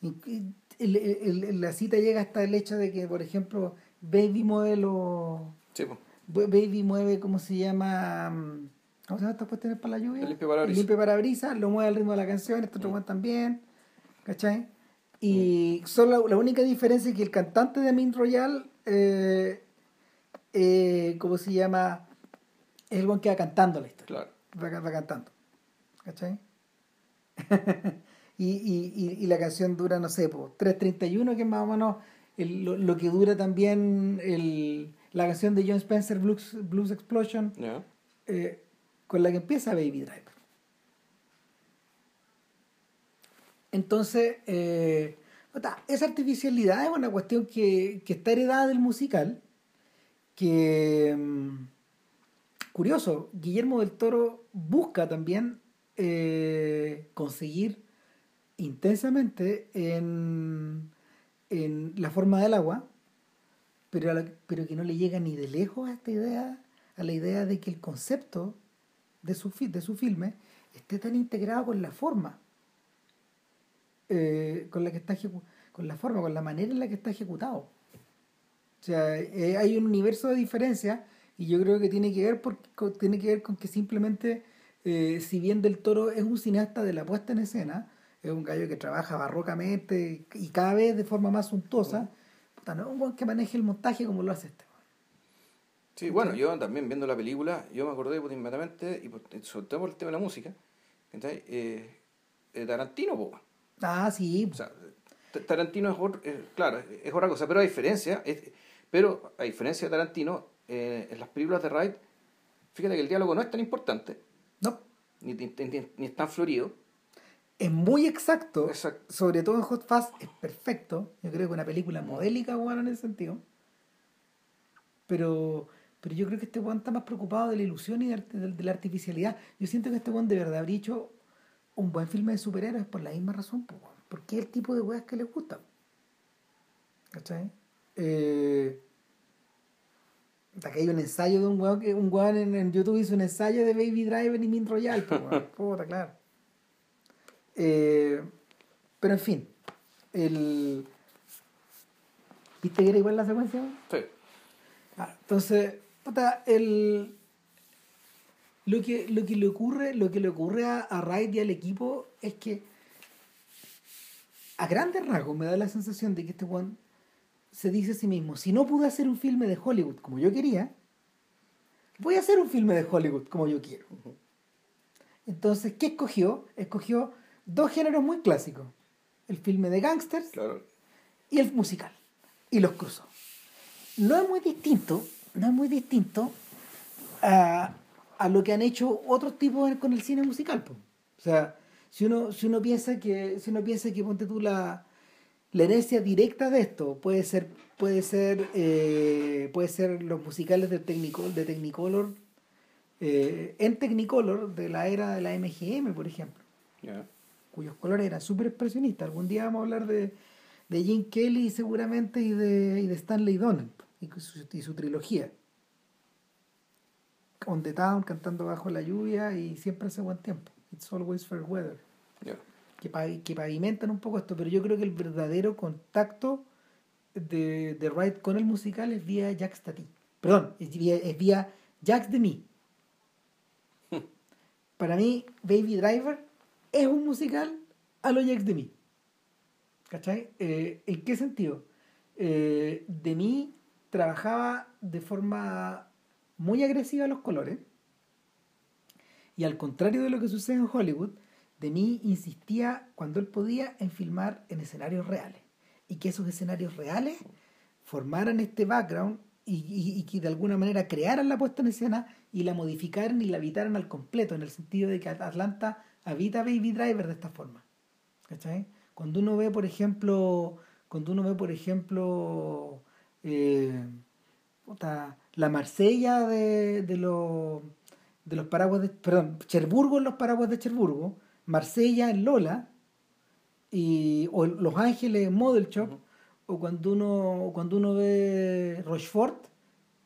Y, y el- el- el- la cita llega hasta el hecho de que, por ejemplo, Baby mueve los... Sí. Baby mueve, ¿cómo se llama? Mm, ¿Cómo se llama estas cuestiones para la lluvia? El limpiaparabrisas. El limpiaparabrisas, lo mueve al ritmo de la canción, esto otro Mm. también, ¿cachai? Y solo la única diferencia es que el cantante de Min Royal, eh, eh, ¿cómo se llama? Es el buen que va cantando la historia. Claro. Va, va cantando, ¿cachai? y, y, y, y la canción dura, no sé, po, 3.31, que es más o menos el- lo, lo que dura también el, la canción de John Spencer, Blues, Blues Explosion, Ya. eh, con la que empieza Baby Driver. Entonces, eh, esa artificialidad es una cuestión que, que está heredada del musical, que, mm, curioso, Guillermo del Toro busca también eh, conseguir intensamente en, en la forma del agua, pero, pero que no le llega ni de lejos a esta idea, a la idea de que el concepto de su, de su filme esté tan integrado con la forma, eh, con la que está con la forma, con la manera en la que está ejecutado. O sea, eh, hay un universo de diferencia y yo creo que tiene que ver, por- con, tiene que ver con que simplemente, eh, si bien Del Toro es un cineasta de la puesta en escena, es un gallo que trabaja barrocamente y cada vez de forma más suntuosa, puta, no es un buen que maneje el montaje como lo hace este. Sí, bueno, yo también viendo la película, yo me acordé pues, inmediatamente, y por- sobre todo por el tema de la música, ¿cachai? Eh, eh, Tarantino, po. Ah, sí. O sea, Tarantino es, otro- eh, claro, es otra cosa, pero a diferencia, es- pero a diferencia de Tarantino, eh, en las películas de Wright, fíjate que el diálogo no es tan importante, no, ni, ni, ni- ni es tan florido. es muy exacto. Exacto. Sobre todo en Hot Fast es perfecto. Yo creo que una película modélica, bueno, en ese sentido. Pero, pero yo creo que este weón está más preocupado de la ilusión y de, art- de- de la artificialidad. Yo siento que este weón de verdad habría hecho un buen filme de superhéroes por la misma razón, porque es el tipo de weas que le gusta. ¿Cachai? Eh, que hay un ensayo de un weón que un weón en, en YouTube hizo un ensayo de Baby Driver y Min Royal. Puta, claro. Eh, pero en fin, el... ¿Viste que era igual la secuencia? Sí. Ah, entonces, puta, el, lo, que, lo que le ocurre, lo que le ocurre a, a y al equipo es que a grandes rasgos me da la sensación de que este Juan se dice a sí mismo, si no pude hacer un filme de Hollywood como yo quería, voy a hacer un filme de Hollywood como yo quiero. Entonces, ¿qué escogió? Escogió dos géneros muy clásicos. El filme de gangsters y el musical. Y los cruzó. No es muy distinto, no es muy distinto a, a lo que han hecho otros tipos con el cine musical. O sea, si uno, si uno piensa que, si uno piensa que ponte tú la, la herencia directa de esto puede ser, puede ser, eh, puede ser los musicales de Technicolor, de Technicolor eh, en Technicolor de la era de la MGM, por ejemplo, cuyos colores eran súper expresionistas. Algún día vamos a hablar de, de Gene Kelly seguramente y de, y de Stanley Donen y su, y su trilogía. On the Town, cantando bajo la lluvia y siempre hace buen tiempo. It's always fair weather. Que, que, pavimentan un poco esto, pero yo creo que el verdadero contacto de, de Wright con el musical es vía Jack Stati. Perdón, es vía, es vía. Para mí, Baby Driver es un musical a los Jack de Me. ¿Cachai? Eh, ¿En qué sentido? Eh, de mí trabajaba de forma muy agresiva los colores y al contrario de lo que sucede en Hollywood, de mí insistía cuando él podía en filmar en escenarios reales y que esos escenarios reales formaran este background y, que de alguna manera crearan la puesta en escena y la modificaran y la habitaran al completo, en el sentido de que Atlanta habita Baby Driver de esta forma. ¿Cachai? Cuando uno ve, por ejemplo, cuando uno ve, por ejemplo, eh, la Marsella de, los de los paraguas de, perdón, Cherburgo en los paraguas de Cherburgo, Marsella en Lola, y, o Los Ángeles en Model Shop, o cuando uno, cuando uno ve Rochefort,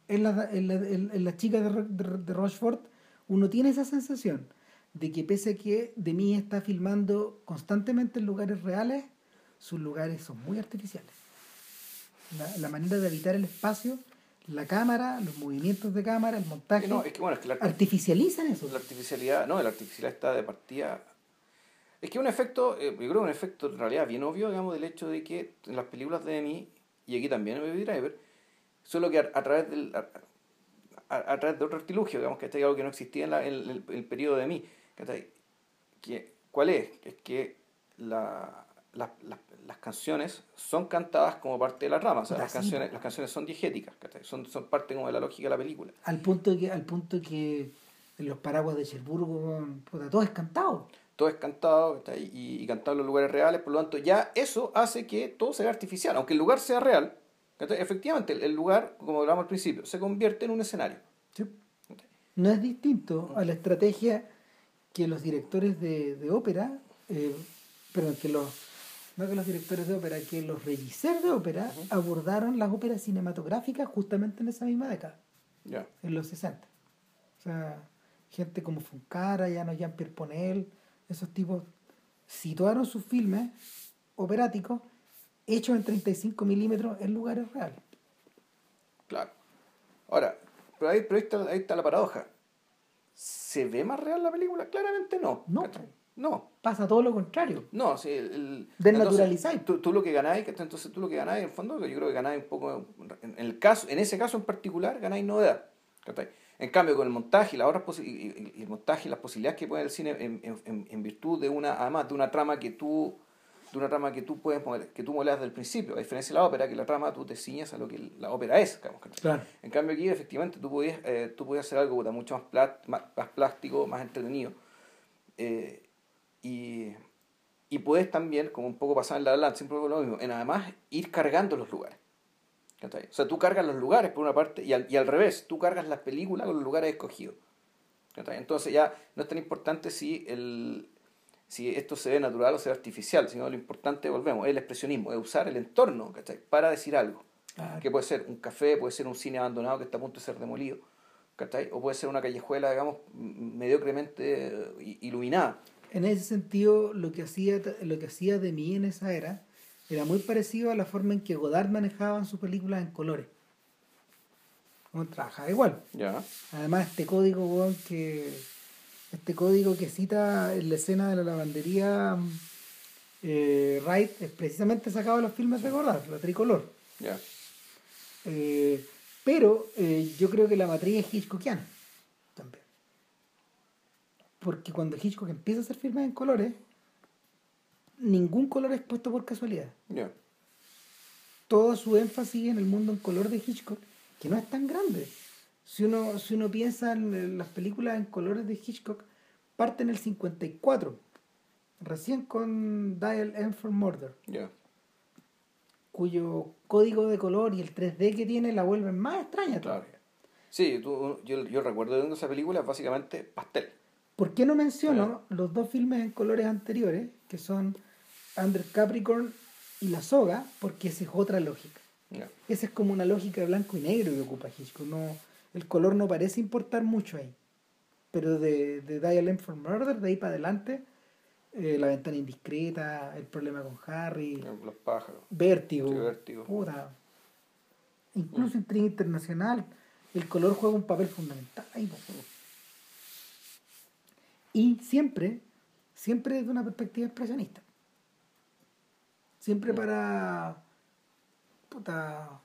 en la, en la, en la chica de, de, Rochefort, uno tiene esa sensación de que pese a que de mí está filmando constantemente en lugares reales, sus lugares son muy artificiales. La, la manera de habitar el espacio la cámara, los movimientos de cámara, el montaje. No, es que, bueno, es que artificializan eso. La artificialidad, no, la artificialidad está de partida. Es que un efecto, eh, yo creo que un efecto en realidad bien obvio, digamos, del hecho de que en las películas de mí, y aquí también en Baby Driver, solo que a, través del. A, través de otro artilugio, digamos, que este algo que no existía en, el, el, periodo de mí. Que, ¿Cuál es? Es que la, las, las canciones son cantadas como parte de la rama, o sea, las canciones, las canciones son diegéticas, son, son parte como de la lógica de la película. Al punto que, al punto que en los paraguas de Cherburgo, todo es cantado. Todo es cantado y, y, cantado en los lugares reales, por lo tanto ya eso hace que todo sea artificial, aunque el lugar sea real, efectivamente el, lugar, como hablamos al principio, se convierte en un escenario. No es distinto a la estrategia que los directores de, de ópera, eh, pero que los no que los directores de ópera, que los regisseurs de ópera abordaron las óperas cinematográficas justamente en esa misma década, en los 60. O sea, gente como Funcara, no Jean-Pierre Ponel, esos tipos situaron sus filmes operáticos hechos en 35 milímetros en lugares reales. Claro. Ahora, pero ahí, pero ahí, está, la paradoja. ¿Se ve más real la película? Claramente no. No. No. Pasa todo lo contrario. No, sí. El, Desnaturalizáis. Tú, tú, lo que ganáis, entonces tú lo que ganáis, en el fondo, yo creo que ganáis un poco, en, el caso, en ese caso en particular, ganáis novedad. En cambio, con el montaje y, las otras y, el montaje y las posibilidades que puede el cine en, en, en, virtud de una, además de una trama que tú de una trama que tú puedes que tú moleas desde el principio, a diferencia de la ópera, que la trama tú te ciñas a lo que la ópera es. claro. En cambio aquí, efectivamente, tú podías, eh, tú podías hacer algo mucho más, más, más, plástico, más entretenido. Eh, y, y puedes también, como un poco pasar en la Land, siempre lo mismo, en además ir cargando los lugares. O sea, tú cargas los lugares por una parte y al, y al revés, tú cargas las películas con los lugares escogidos. Entonces ya no es tan importante si, el, si esto se ve natural o se ve artificial, sino lo importante, volvemos, es el expresionismo, es usar el entorno para decir algo. Que puede ser un café, puede ser un cine abandonado que está a punto de ser demolido, o puede ser una callejuela, digamos, mediocremente eh, iluminada en ese sentido, lo que hacía, lo que hacía de mí en esa era era muy parecido a la forma en que Godard manejaba sus películas en colores. Trabajaba igual. Además, este código, que este código que cita en la escena de la lavandería eh, Wright es precisamente sacado de los filmes de Godard, la tricolor. Ya. Eh, pero eh, yo creo que la matriz es Hitchcockiana también. Porque cuando Hitchcock empieza a hacer filmes en colores, ningún color es puesto por casualidad. Todo su énfasis en el mundo en color de Hitchcock, que no es tan grande. Si uno, si uno piensa en las películas en colores de Hitchcock, parte en el 54, recién con Dial M for Murder, cuyo código de color y el 3D que tiene la vuelven más extraña. Claro. todavía. Sí, tú, yo, yo recuerdo viendo esa película, básicamente pastel. ¿Por qué no menciono los dos filmes en colores anteriores, que son Under Capricorn y La Soga? Porque esa es otra lógica. Esa es como una lógica de blanco y negro que ocupa Hitchcock. No, el color no parece importar mucho ahí. Pero de, de Dial M for Murder, de ahí para adelante, eh, La ventana indiscreta, El problema con Harry, Los pájaros. Vértigo, Sí, Vértigo. puta. Incluso Intriga Internacional, el color juega un papel fundamental ahí. Y siempre, siempre desde una perspectiva expresionista. Siempre para. puta.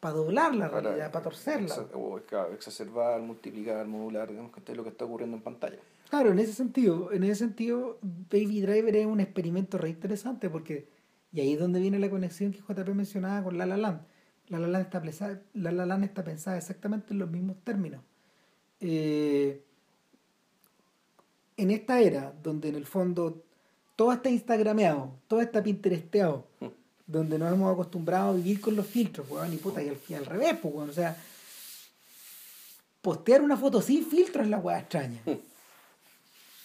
para doblar la realidad, para torcerla. exa- o, claro, exacerbar, multiplicar, modular, digamos que esto es lo que está ocurriendo en pantalla. Claro, en ese sentido, en ese sentido, Baby Driver es un experimento re interesante porque, y ahí es donde viene la conexión que JP mencionaba con La La Land. La La Land está, plesa- La La Land está pensada exactamente en los mismos términos. Eh, en esta era, donde en el fondo todo está instagrameado, todo está pinteresteado, Mm. donde nos hemos acostumbrado a vivir con los filtros, weón, y puta, y al, y al revés, pues, weón, o sea, postear una foto sin filtro es la weá extraña.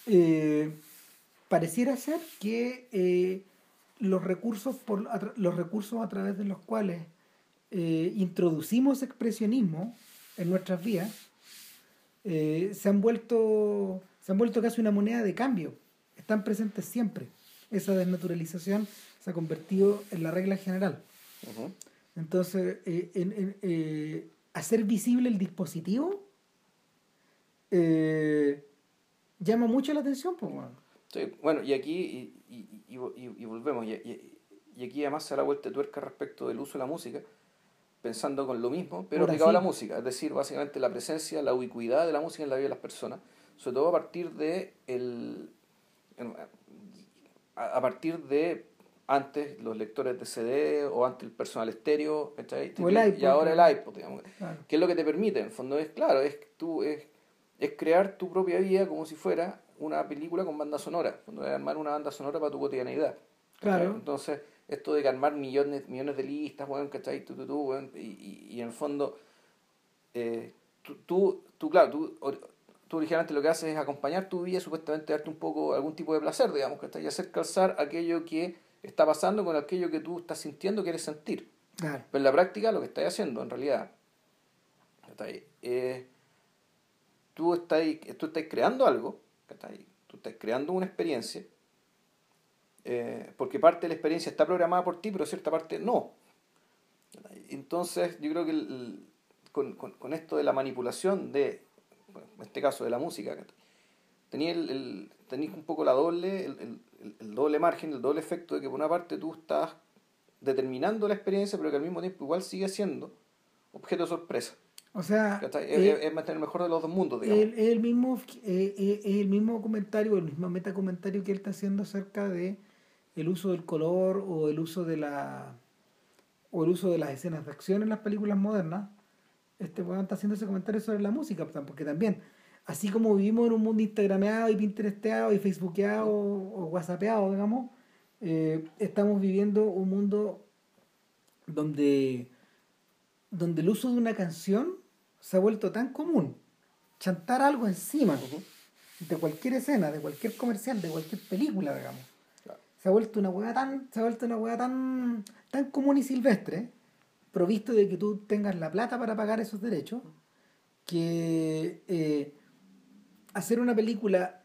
Eh, pareciera ser que eh, los, recursos por, los recursos a través de los cuales eh, introducimos expresionismo en nuestras eh, se han vuelto se han vuelto casi una moneda de cambio están presentes siempre. Esa desnaturalización se ha convertido en la regla general. Entonces eh, en- en, eh, hacer visible el dispositivo eh, llama mucho la atención pues bueno. Sí, bueno, y aquí, y, y, y, y- volvemos, y, y- y aquí además se da la vuelta de tuerca respecto del uso de la música, pensando con lo mismo, pero Ahora aplicado a la música, es decir, básicamente la presencia, la ubicuidad de la música en la vida de las personas, sobre todo a partir de el a, partir de antes los lectores de CD o antes el personal estéreo, ¿cachai? O el y ahora el iPod, digamos. Claro. ¿Qué es lo que te permite? En el fondo es, claro, es, tú, es, es crear tu propia vida como si fuera una película con banda sonora. Cuando armar una banda sonora para tu cotidianidad. ¿cachai? Claro. Entonces, esto de que armar millones, millones de listas, weón, ¿cachai? Tú, tú, tú, weón, y, y, y en el fondo, eh, tú, tú, tú, claro, tú, tú originalmente lo que haces es acompañar tu vida, supuestamente darte un poco, algún tipo de placer, digamos, ¿cachai? Y hacer calzar aquello que está pasando con aquello que tú estás sintiendo, quieres sentir. Claro. Pero en la práctica lo que estás haciendo, en realidad, ¿cachai? Eh, tú, estás, tú estás creando algo, ¿cachai? tú estás creando una experiencia, eh, porque parte de la experiencia está programada por ti, pero cierta parte no. Entonces, yo creo que el- con, con, con esto de la manipulación de, en este caso de la música, tenía el, el- tenías un poco la doble, el, el- el- el doble margen, el doble efecto de que por una parte tú estás determinando la experiencia, pero que al mismo tiempo igual sigue siendo objeto de sorpresa. O sea, ¿cachai? eh, es, es mantener el mejor de los dos mundos, digamos. el, el mismo eh, eh, es el mismo comentario, el mismo metacomentario que él está haciendo acerca de el uso del color o el uso de la o el uso de las escenas de acción en las películas modernas. Este weón está haciendo ese comentario sobre la música, porque también, así como vivimos en un mundo instagrameado y pinteresteado y facebookeado o, o whatsappeado, digamos, eh, estamos viviendo un mundo donde, donde el uso de una canción se ha vuelto tan común. Chantar algo encima de cualquier escena, de cualquier comercial, de cualquier película, digamos. Se ha vuelto una hueá tan, se ha vuelto una hueá tan, tan común y silvestre, provisto de que tú tengas la plata para pagar esos derechos, que eh, hacer una película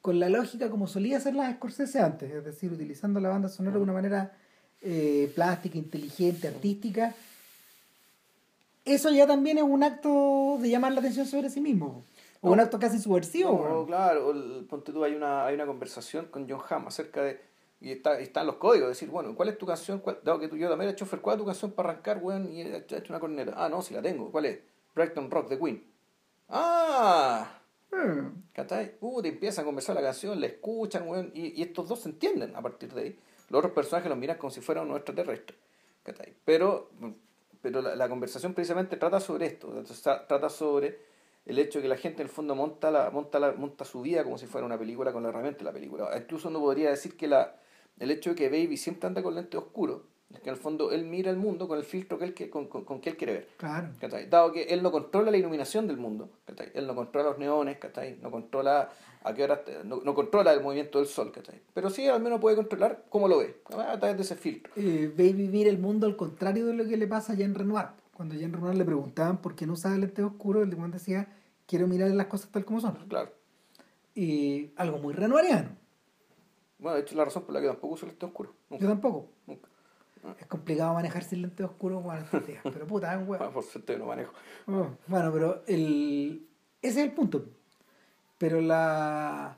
con la lógica como solía hacer las Scorsese antes, es decir, utilizando la banda sonora de una manera eh, plástica, inteligente, artística, eso ya también es un acto de llamar la atención sobre sí mismo. O un acto casi subversivo. No, claro, el- ponte tú, hay una, hay una conversación con John Hamm acerca de, Y está, están los códigos, decir, bueno, ¿cuál es tu canción? ¿Cuál, dado que tú, yo también he hecho ¿cuál es tu canción para arrancar, weón? Y he hecho una corneta. Ah, no, si la tengo. ¿Cuál es? Brighton Rock de Queen. ¡Ah! Hmm. ¿Cachai? Uh, te empiezan a conversar la canción, la escuchan, weón, y, y estos dos se entienden a partir de ahí. Los otros personajes los miran como si fueran unos extraterrestres. ¿cachai? Pero, pero la, la conversación precisamente trata sobre esto. Trata sobre el hecho de que la gente en el fondo monta, la, monta, la, monta su vida como si fuera una película con la herramienta de la película. Incluso uno podría decir que la, el hecho de que Baby siempre anda con lentes oscuros es que en el fondo él mira el mundo con el filtro que él, que- con, con, con que él quiere ver. Claro. Dado que él no controla la iluminación del mundo, él no controla los neones, no controla a qué hora, no, no controla el movimiento del sol, ¿cachai? pero sí al menos puede controlar cómo lo ve, a través de ese filtro. Eh, ve vivir el mundo al contrario de lo que le pasa a Jean Renoir. Cuando a Jean Renoir le preguntaban por qué no usaba lentes oscuros, el weón decía, quiero mirar las cosas tal como son. Claro. Y algo muy renoiriano. Bueno, de hecho la razón por la que tampoco uso lentes oscuros. Yo Nunca. tampoco. Nunca. Es complicado manejar sin lentes oscuros bueno. Pero puta, un Bueno, weón. por suerte no manejo. Oh, Bueno, pero el... ese es el punto. Pero la...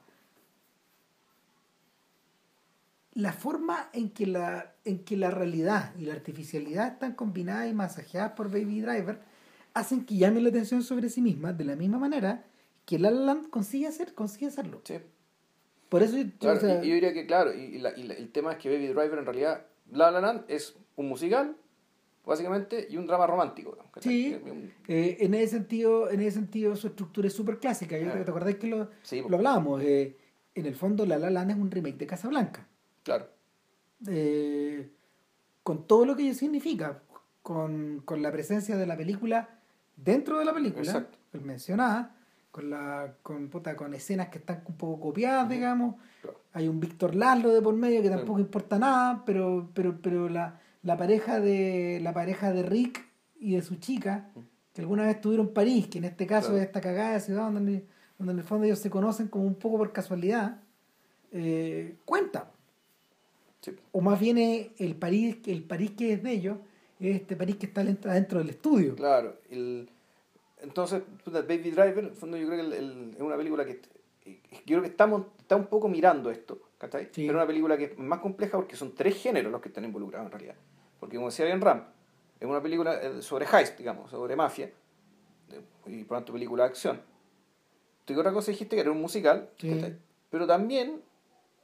La forma en que la, en que la realidad y la artificialidad están combinadas y masajeadas por Baby Driver hacen que llamen la atención sobre sí mismas de la misma manera que La La Land consigue, hacer, consigue hacerlo. Sí. Por eso yo, Claro, o sea, yo diría que, claro, y, la- y la- el tema es que Baby Driver en realidad, La La Land es un musical, básicamente, y un drama romántico. Sí. Un- Eh, en ese sentido, en ese sentido su estructura es súper clásica. Yo- Ah. ¿Te acordás que lo, Sí, po. lo hablábamos? Eh, en el fondo, La La Land es un remake de Casablanca. Claro. Eh, con todo lo que ello significa, con, con la presencia de la película dentro de la película, pues mencionada, con la con, puta, con escenas que están un poco copiadas, digamos. Claro. Hay un Víctor Lalo de por medio que tampoco importa nada, pero, pero, pero la, la pareja de la pareja de Rick y de su chica, que alguna vez estuvieron en París, que en este caso Claro. es esta cagada de ciudad donde, donde en el fondo ellos se conocen como un poco por casualidad, eh, cuenta. Sí. O más bien es el París, el París que es de ellos, es este París que está dentro dentro del estudio. Claro. El, entonces, Baby Driver, en el fondo yo creo que el- es una película que... Yo creo que estamos, está un poco mirando esto, ¿cachai? Sí. Pero es una película que es más compleja porque son tres géneros los que están involucrados en realidad. Porque como decía bien Ram, es una película eh, sobre heist, digamos, sobre mafia, de- y por lo tanto película de acción. Tú otra cosa dijiste que era un musical, Sí. pero también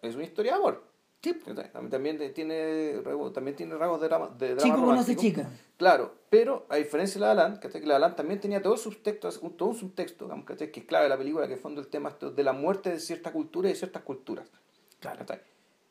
es una historia de amor. También, también tiene, también tiene rasgos de drama, de drama Chico conoce romántico. chica. Claro, pero a diferencia de La ¿cachai? que La La Land también tenía todo el subtexto, un- todo un subtexto, digamos, que es clave de la película, que en fondo el tema de la muerte de cierta cultura y de ciertas culturas. Claro.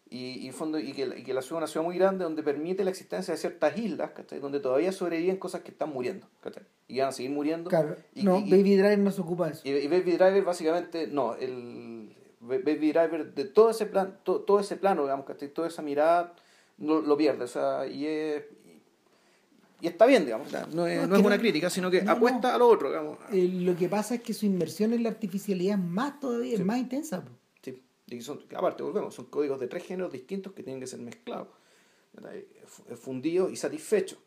Y, y, fondo, y, que, la- y que la ciudad es una ciudad muy grande donde permite la existencia de ciertas islas, ¿cachai? donde todavía sobreviven cosas que están muriendo, ¿cachai? y van a seguir muriendo. Claro. Y- no, y- Baby Driver no se ocupa de eso. Y, Baby Driver básicamente, no, el Baby Driver de todo ese plan, to- todo ese plano, digamos, ¿cachai? toda esa mirada no, lo pierde, o sea, y es, y, está bien, digamos, no es, No, no es una no- crítica, sino que apuesta a lo otro, digamos. Eh, lo que pasa es que su inmersión en la artificialidad es más todavía, es Sí. más intensa. Sí, y son, aparte, volvemos, son códigos de tres géneros distintos que tienen que ser mezclados, fundidos y satisfechos.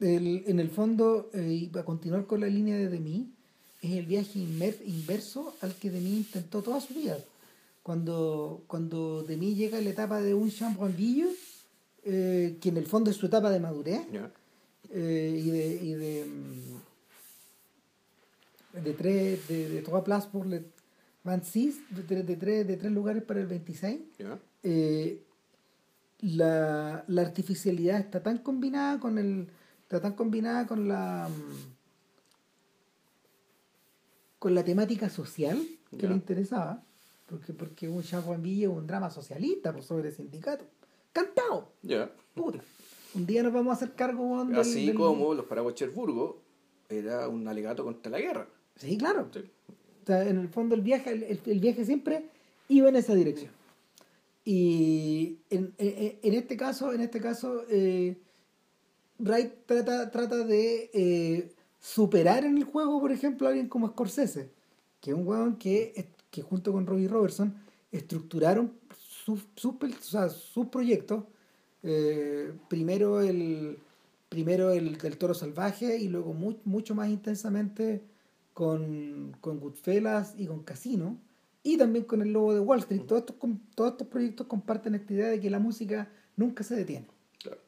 El- en el fondo, eh, y para continuar con la línea de Demi, es el viaje inverso al que Demi intentó toda su vida. Cuando, cuando Demi llega a la etapa de un chambranvillo, eh, que en el fondo es su etapa de madurez, eh, y de, y de, mm, de tres, de, de places pour le 26, de, tres- de, tres, de tres lugares para el 26, ¿ya? eh, la, la artificialidad está tan combinada con el está tan combinada con la mm, con la temática social que le interesaba porque porque un Villa es un drama socialista pues, sobre sindicatos cantado ¿ya? puta un día nos vamos a hacer cargo del- Así del- como los paraguas Cherburgo era un alegato contra la guerra. sí claro Sí. O sea, en el fondo el viaje, el, el- el viaje siempre iba en esa dirección. Y en, en- en este caso, en este caso, eh, Wright trata, trata de eh, superar en el juego, por ejemplo, a alguien como Scorsese, que es un huevón que, que junto con Robbie Robertson estructuraron sus, pel- o sea, sus proyectos. eh, primero el primero el del toro salvaje y luego mu- mucho más intensamente con, con Goodfellas y con Casino, y también con el logo de Wall Street. Todos, estos, todos estos proyectos comparten esta idea de que la música nunca se detiene. Claro.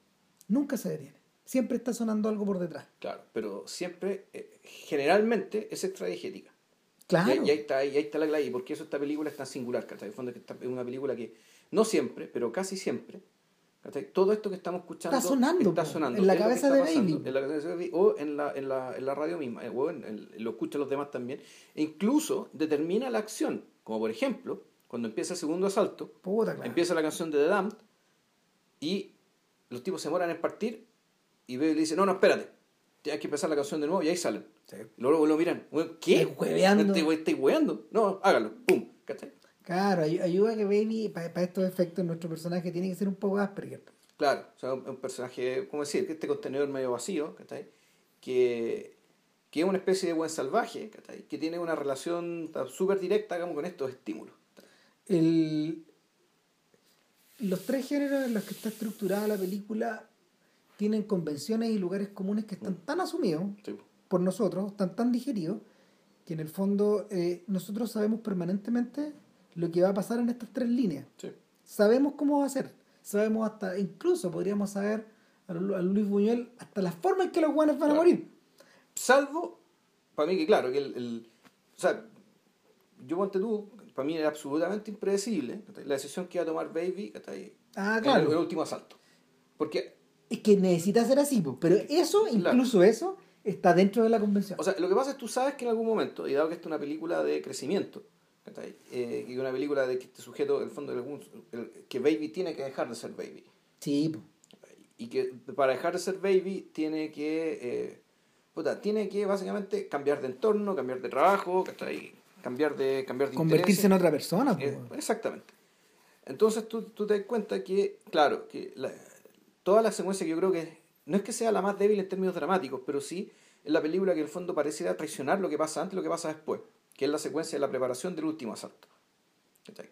Nunca se detiene. Siempre está sonando algo por detrás. Claro, pero siempre, eh, generalmente, es extradigética. Claro. Y, ahí, está, ahí está la clave, y porque eso esta película es tan singular, que En fondo es una película que, no siempre, pero casi siempre, todo esto que estamos escuchando está sonando, está sonando en la cabeza de Baby. En la cabeza de Baby o en la, en la, en la radio misma, o en, lo escuchan los demás también. E incluso determina la acción, como por ejemplo, cuando empieza el segundo asalto, empieza la canción de The Damned y los tipos se moran en partir y Baby le dice, no, no, espérate, tienes que empezar la canción de nuevo y ahí salen. Luego lo miran, ¿qué? ¿Estáis hueveando? No, hágalo, pum, ¿cachai? Claro, ayuda que Baby, para, estos efectos, nuestro personaje tiene que ser un poco Asperger. Claro, o sea, un, personaje, ¿cómo decir? Que este contenedor medio vacío, ¿cachai? Que, que es una especie de buen salvaje, ¿cachai? Que tiene una relación súper directa, con estos estímulos. El, los tres géneros en los que está estructurada la película tienen convenciones y lugares comunes que están mm. tan asumidos por nosotros, están tan digeridos, que en el fondo eh, nosotros sabemos permanentemente lo que va a pasar en estas tres líneas. Sabemos cómo va a ser. Sabemos hasta, incluso podríamos saber a, Luis Buñuel hasta la forma en que los guanes van a morir. Salvo, para mí que claro, que el, o sea, yo ponte tú, para mí era absolutamente impredecible la decisión que iba a tomar Baby ah, claro. en el, último asalto. Porque... Es que necesita ser así, pero eso, incluso eso, está dentro de la convención. O sea, lo que pasa es que tú sabes que en algún momento, y dado que esta es una película de crecimiento, eh, y una película de que este sujeto, en el fondo, que Baby tiene que dejar de ser Baby. Sí. Y que para dejar de ser Baby tiene que, eh, tiene que básicamente cambiar de entorno, cambiar de trabajo, cambiar de, cambiar de Convertirse en otra persona. Eh, exactamente. Entonces tú, tú, te das cuenta que, claro, que la, toda la secuencia que yo creo que no es que sea la más débil en términos dramáticos, pero sí es la película que en el fondo pareciera traicionar lo que pasa antes y lo que pasa después que es la secuencia de la preparación del último asalto.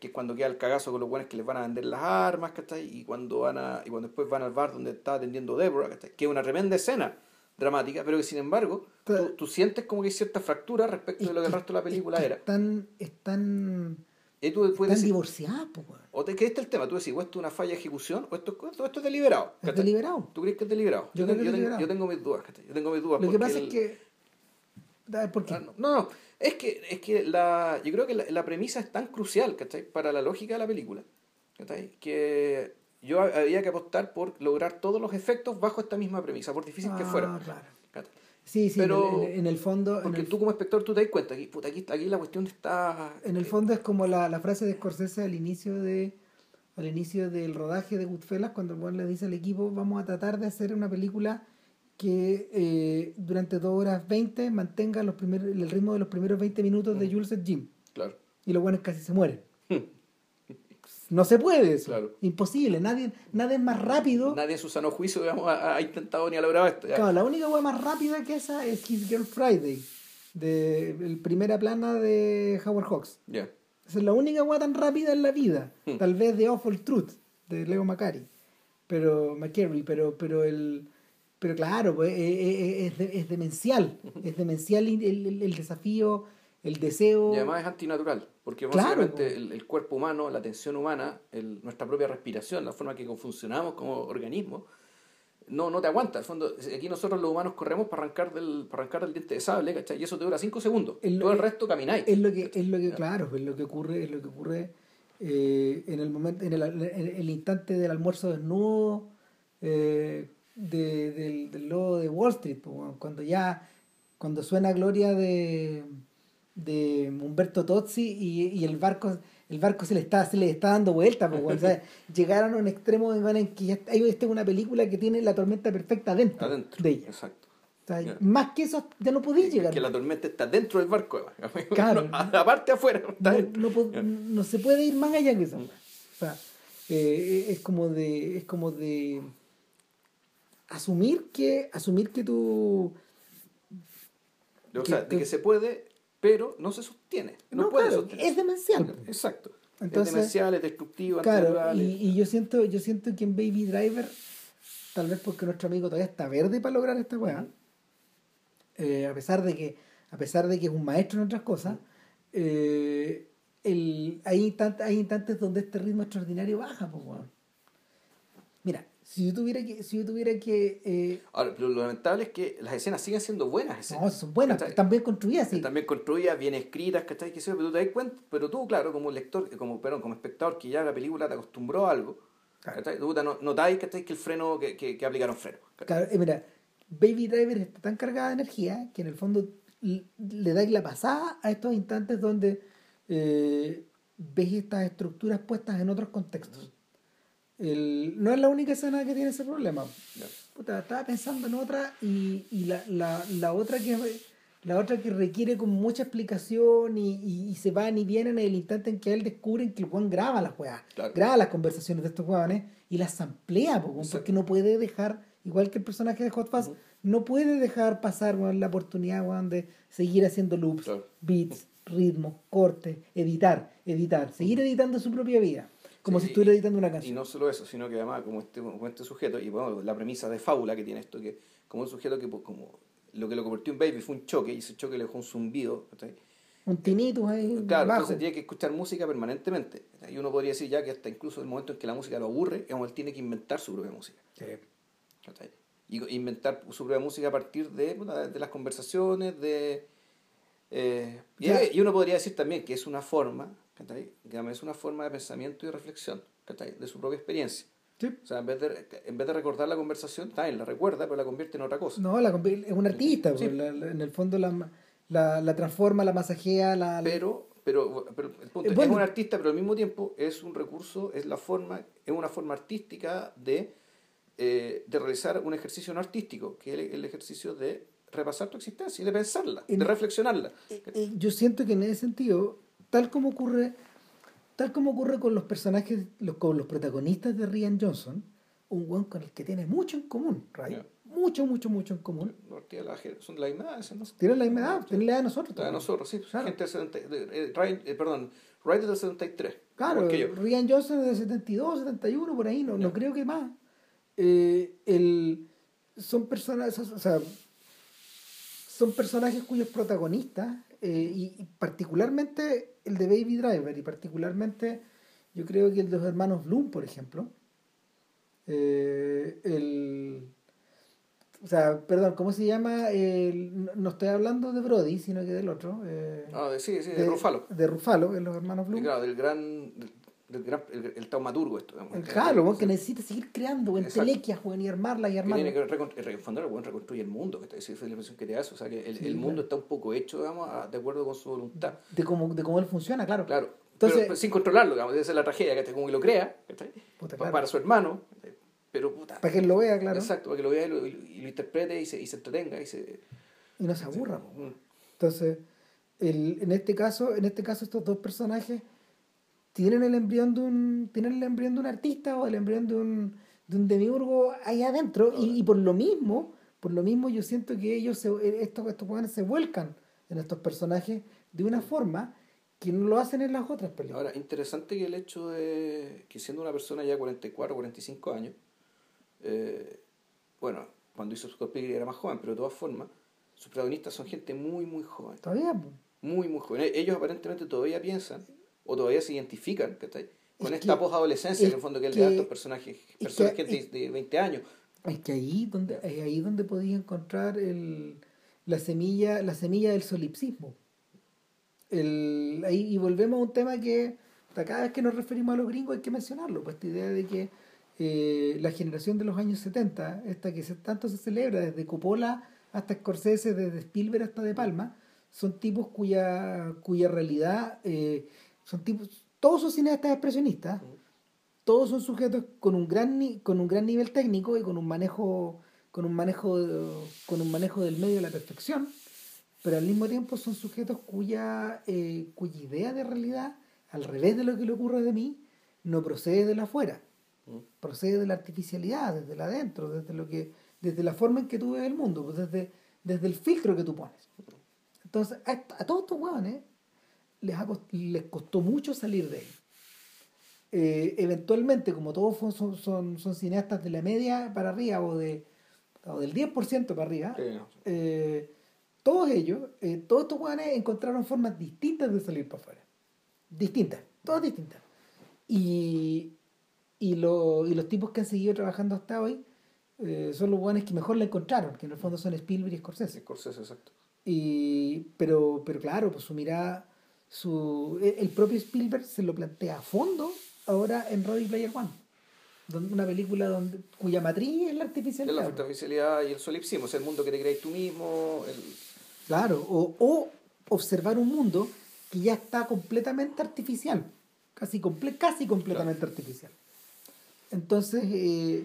Que es cuando queda el cagazo con los buenos que les van a vender las armas, Y cuando van a, y cuando después van al bar donde está atendiendo Deborah, Que es una tremenda escena dramática, pero que sin embargo tú, sientes como que hay cierta fractura respecto de lo que el resto de la película era. Están, están, están divorciados, O te crees el tema, tú decís, o esto es una falla de ejecución, o esto, esto es deliberado. ¿Es deliberado? ¿Tú crees que es deliberado? Yo, tengo, yo, tengo, mis dudas, Yo tengo mis dudas. Lo que pasa es que... ¿Por qué? Ah, no, no. Es que, es que la, yo creo que la, premisa es tan crucial, ¿cachai? Para la lógica de la película, ¿cachai? Que yo había que apostar por lograr todos los efectos bajo esta misma premisa, por difícil que fuera. Ah, claro. Sí, sí, pero en, el fondo... Porque tú como espectador tú te das cuenta, aquí, puta, aquí, aquí la cuestión está... En el fondo es como la, la frase de Scorsese al inicio de al inicio del rodaje de Goodfellas, cuando el buen le dice al equipo, vamos a tratar de hacer una película que eh, durante 2 horas 20 mantenga los primeros, el ritmo de los primeros 20 minutos de mm. Jules Jim. Claro. Y los buenos casi se mueren. No se puede eso. Claro. Imposible. Nadie, nadie es más rápido. Nadie en su sano juicio ha, intentado ni ha logrado esto. Claro, la única hueá más rápida que esa es His Girl Friday. De el primera plana de Howard Hawks. Ya. Esa es la única hueá tan rápida en la vida. Hmm. Tal vez de Awful Truth, de Leo Macari. Pero, McCary, pero, pero el pero claro, pues, eh, eh, eh, es, es, demencial. Es demencial el, el, desafío, el deseo. Y además es antinatural, porque básicamente pues. el, cuerpo humano, la tensión humana, nuestra propia respiración, la forma que funcionamos como organismo, no, no te aguanta. Al fondo, aquí nosotros los humanos corremos para arrancar del, para arrancar del diente de sable, ¿cachai? Y eso te dura cinco segundos. Todo el resto camináis. Es lo que, es lo que claro, es lo que ocurre, es lo que ocurre en el momento, en el, en el instante del almuerzo desnudo. Eh, de, del, del logo de Wall Street, cuando ya, cuando suena Gloria de, de Humberto Tozzi y, y, el barco el barco se le está, se le está dando vuelta, pues, llegaron a un extremo en que ya hay esta una película que tiene la tormenta perfecta dentro, de ella. Exacto. Más que eso ya no podéis llegar. Que la tormenta está dentro del barco, claro. aparte afuera. No, no, se puede ir más allá que eso. O sea, eh, es como de, es como de asumir que, asumir que tú... O sea, de que se puede, pero no se sostiene. No, puede sostener. Es demencial. Exacto. Entonces, es demencial, es destructivo, claro, y, y, yo siento, yo siento que en Baby Driver, tal vez porque nuestro amigo todavía está verde para lograr esta weá, eh, a pesar de que, a pesar de que es un maestro en otras cosas, eh, el, hay, instantes, hay instantes donde este ritmo extraordinario baja, pues, weón. Mira, si yo tuviera que... Si yo tuviera que eh, Ahora, lo lamentable es que las escenas siguen siendo buenas escenas. no, son buenas, están bien construidas, sí. Están bien construidas, bien escritas, ¿cachai? Que pero tú te das cuenta, pero tú, claro, como lector, como, perdón, como espectador que ya la película te acostumbró a algo, Claro. Tú notáis, ¿cachai? Que el freno, que, que, que aplicaron freno. ¿cachai? Claro, eh, mira, Baby Driver está tan cargada de energía que en el fondo le da la pasada a estos instantes donde eh, ves estas estructuras puestas en otros contextos. El- no es la única escena que tiene ese problema. Puta, estaba pensando en otra y, y la, la, la otra que la otra que requiere como mucha explicación y, y, y se van y vienen en el instante en que él descubren que el Juan graba las weas, Claro. graba las conversaciones de estos weones y las amplía, po, porque no puede dejar, igual que el personaje de Hot Fuzz, no puede dejar pasar la oportunidad weón, de seguir haciendo loops, Claro. beats, ritmos, cortes, editar, editar, seguir editando su propia vida, como Sí, si estuviera y- editando una Y canción. no solo eso, sino que además, como este, como este sujeto, y bueno, la premisa de fábula que tiene esto, que como un sujeto que pues, como lo que lo convirtió en baby fue un choque, y ese choque le dejó un zumbido. Un tinnitus ahí Claro, bajo. entonces tiene que escuchar música permanentemente. Y uno podría decir ya que hasta incluso el momento en que la música lo aburre, es como él tiene que inventar su propia música. ¿cachai? Y inventar su propia música a partir de, de las conversaciones, de... eh, y, y uno podría decir también que es una forma, ¿cachai? Digamos, es una forma de pensamiento y reflexión, ¿cachai? De su propia experiencia. Sí. O sea, en vez de, en vez de recordar la conversación, también la recuerda, pero la convierte en otra cosa. No, la, es un artista, Sí. pues, la- la- en el fondo la, la, la transforma, la masajea, la... Pero, pero, pero el punto Eh, es, bueno. un artista, pero al mismo tiempo es un recurso, es la forma, es una forma artística de, eh, de realizar un ejercicio no artístico, que es el, el ejercicio de repasar tu existencia y de pensarla, En- de reflexionarla. Eh, eh, yo siento que en ese sentido, tal como ocurre, tal como ocurre con los personajes, los, con los protagonistas de Rian Johnson, un buen con el que tiene mucho en común, Ray. Ya. Mucho, mucho, mucho en común. No, tía, la son de la misma edad, ¿no? Tienen la misma edad, tienen la edad de nosotros. De también. nosotros, sí. Claro. Gente del 70, de- eh, Ryan- eh, perdón, Wright del 73. Claro. Rian Johnson es de 72, 71, por ahí, no, no Ya. creo que más. Eh, el, son personas, o sea, son personajes cuyos protagonistas, eh, y, y particularmente el de Baby Driver, y particularmente yo creo que el de los hermanos Bloom, por ejemplo, eh, el, o sea, perdón, ¿cómo se llama? El- no, estoy hablando de Brody, sino que del otro. eh, Ah, de- sí, sí, de, Rufalo. De Rufalo, en los hermanos Y Bloom. claro, del gran, del gran el, el taumaturgo esto. digamos. El Claro, que- que necesita seguir creando, weón, Exacto. telequias, weón, y armarlas y que tiene que recon- re- fundar, el weón reconstruye el mundo, que te esa es la impresión que te das, o sea que el, Sí, el mundo claro. está un poco hecho, digamos, de acuerdo con su voluntad. De cómo, de cómo él funciona, claro. Claro. Entonces- pero, pero sin controlarlo, digamos, esa es la tragedia, que como que lo crea. Puta, Pa- claro. para su hermano, pero puta. Para que él lo vea, claro. Exacto, para que lo vea y lo, y lo interprete y se, y se entretenga y se... Y no se aburra. Mm. Entonces, el, en este caso, en este caso estos dos personajes tienen el embrión de un, tienen el embrión de un artista o el embrión de un, de un demiurgo ahí adentro, y, y por lo mismo, por lo mismo yo siento que ellos se, estos, estos jóvenes se vuelcan en estos personajes de una forma que no lo hacen en las otras películas. Ahora, interesante que el hecho de que siendo una persona ya 44, 45 años, eh, bueno, cuando hizo Scott era más joven, pero de todas formas, sus protagonistas son gente muy, muy joven. Todavía. Muy, muy joven. E- Ellos aparentemente todavía piensan, o todavía se identifican, ¿cachai? Con Es esta que- posadolescencia, es en el fondo, que él que- a estos personajes, que- personas gente es- de 20 años. Es que ahí donde, es ahí donde podía encontrar el, la semilla, la semilla del solipsismo. El, ahí, y volvemos a un tema que cada vez que nos referimos a los gringos hay que mencionarlo, pues esta idea de que eh, la generación de los años 70, esta que se, tanto se celebra desde Coppola hasta Scorsese, desde Spielberg hasta De Palma, son tipos cuya, cuya realidad eh, son tipos, todos son cineastas expresionistas, todos son sujetos con un gran con un gran nivel técnico y con un manejo con un manejo con un manejo del medio a la perfección pero al mismo tiempo son sujetos cuya eh, cuya idea de realidad al revés de lo que le ocurre de mí no procede de la afuera Mm. procede de la artificialidad desde la adentro desde lo que desde la forma en que tú ves el mundo pues desde desde el filtro que tú pones entonces a, a todos estos huevones les, ha cost- les costó mucho salir de ahí eh, eventualmente, como todos son, son, son cineastas de la media para arriba o, de, o del 10% para arriba, Sí, eh, todos ellos, eh, todos estos jóvenes encontraron formas distintas de salir para afuera. distintas, todas distintas. Y, y, lo- y los tipos que han seguido trabajando hasta hoy son los buenos que mejor la encontraron, que en el fondo son Spielberg y Scorsese. Scorsese, exacto. Y, pero, pero claro, pues su mirada, su, e- el propio Spielberg se lo plantea a fondo ahora en Ready Player One. Donde, una película donde, cuya matriz es la Es la artificialidad. artificialidad y el solipsismo, es el mundo que te crees tú mismo. El... Claro, o, o observar un mundo que ya está completamente artificial, casi, comple casi completamente artificial. Entonces, eh,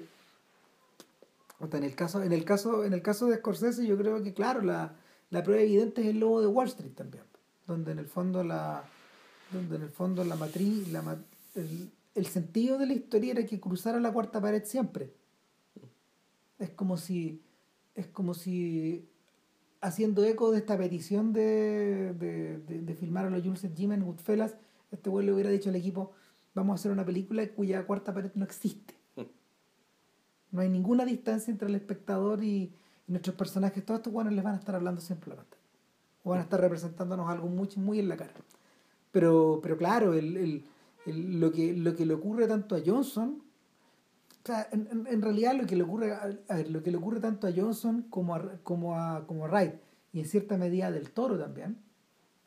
en el caso, en el caso, en el caso de Scorsese, yo creo que claro, la, la prueba evidente es el lobo de Wall Street también, donde en el fondo la, donde en el fondo la matriz, la el, el sentido de la historia era que cruzara la cuarta pared siempre. Es como si, es como si haciendo eco de esta petición de, de, de- filmar a los Jules Jim en Goodfellas, este güey le hubiera dicho al equipo, vamos a hacer una película cuya cuarta pared no existe. No hay ninguna distancia entre el espectador y, nuestros personajes. Todos estos buenos les van a estar hablando siempre la pantalla. O van a estar representándonos algo muy, muy en la cara. Pero, pero claro, el, el- el- lo, que, lo que le ocurre tanto a Johnson, o sea, en, en- realidad lo que le ocurre a, lo que le ocurre tanto a Johnson como a, como a, como a Wright, y en cierta medida del toro también,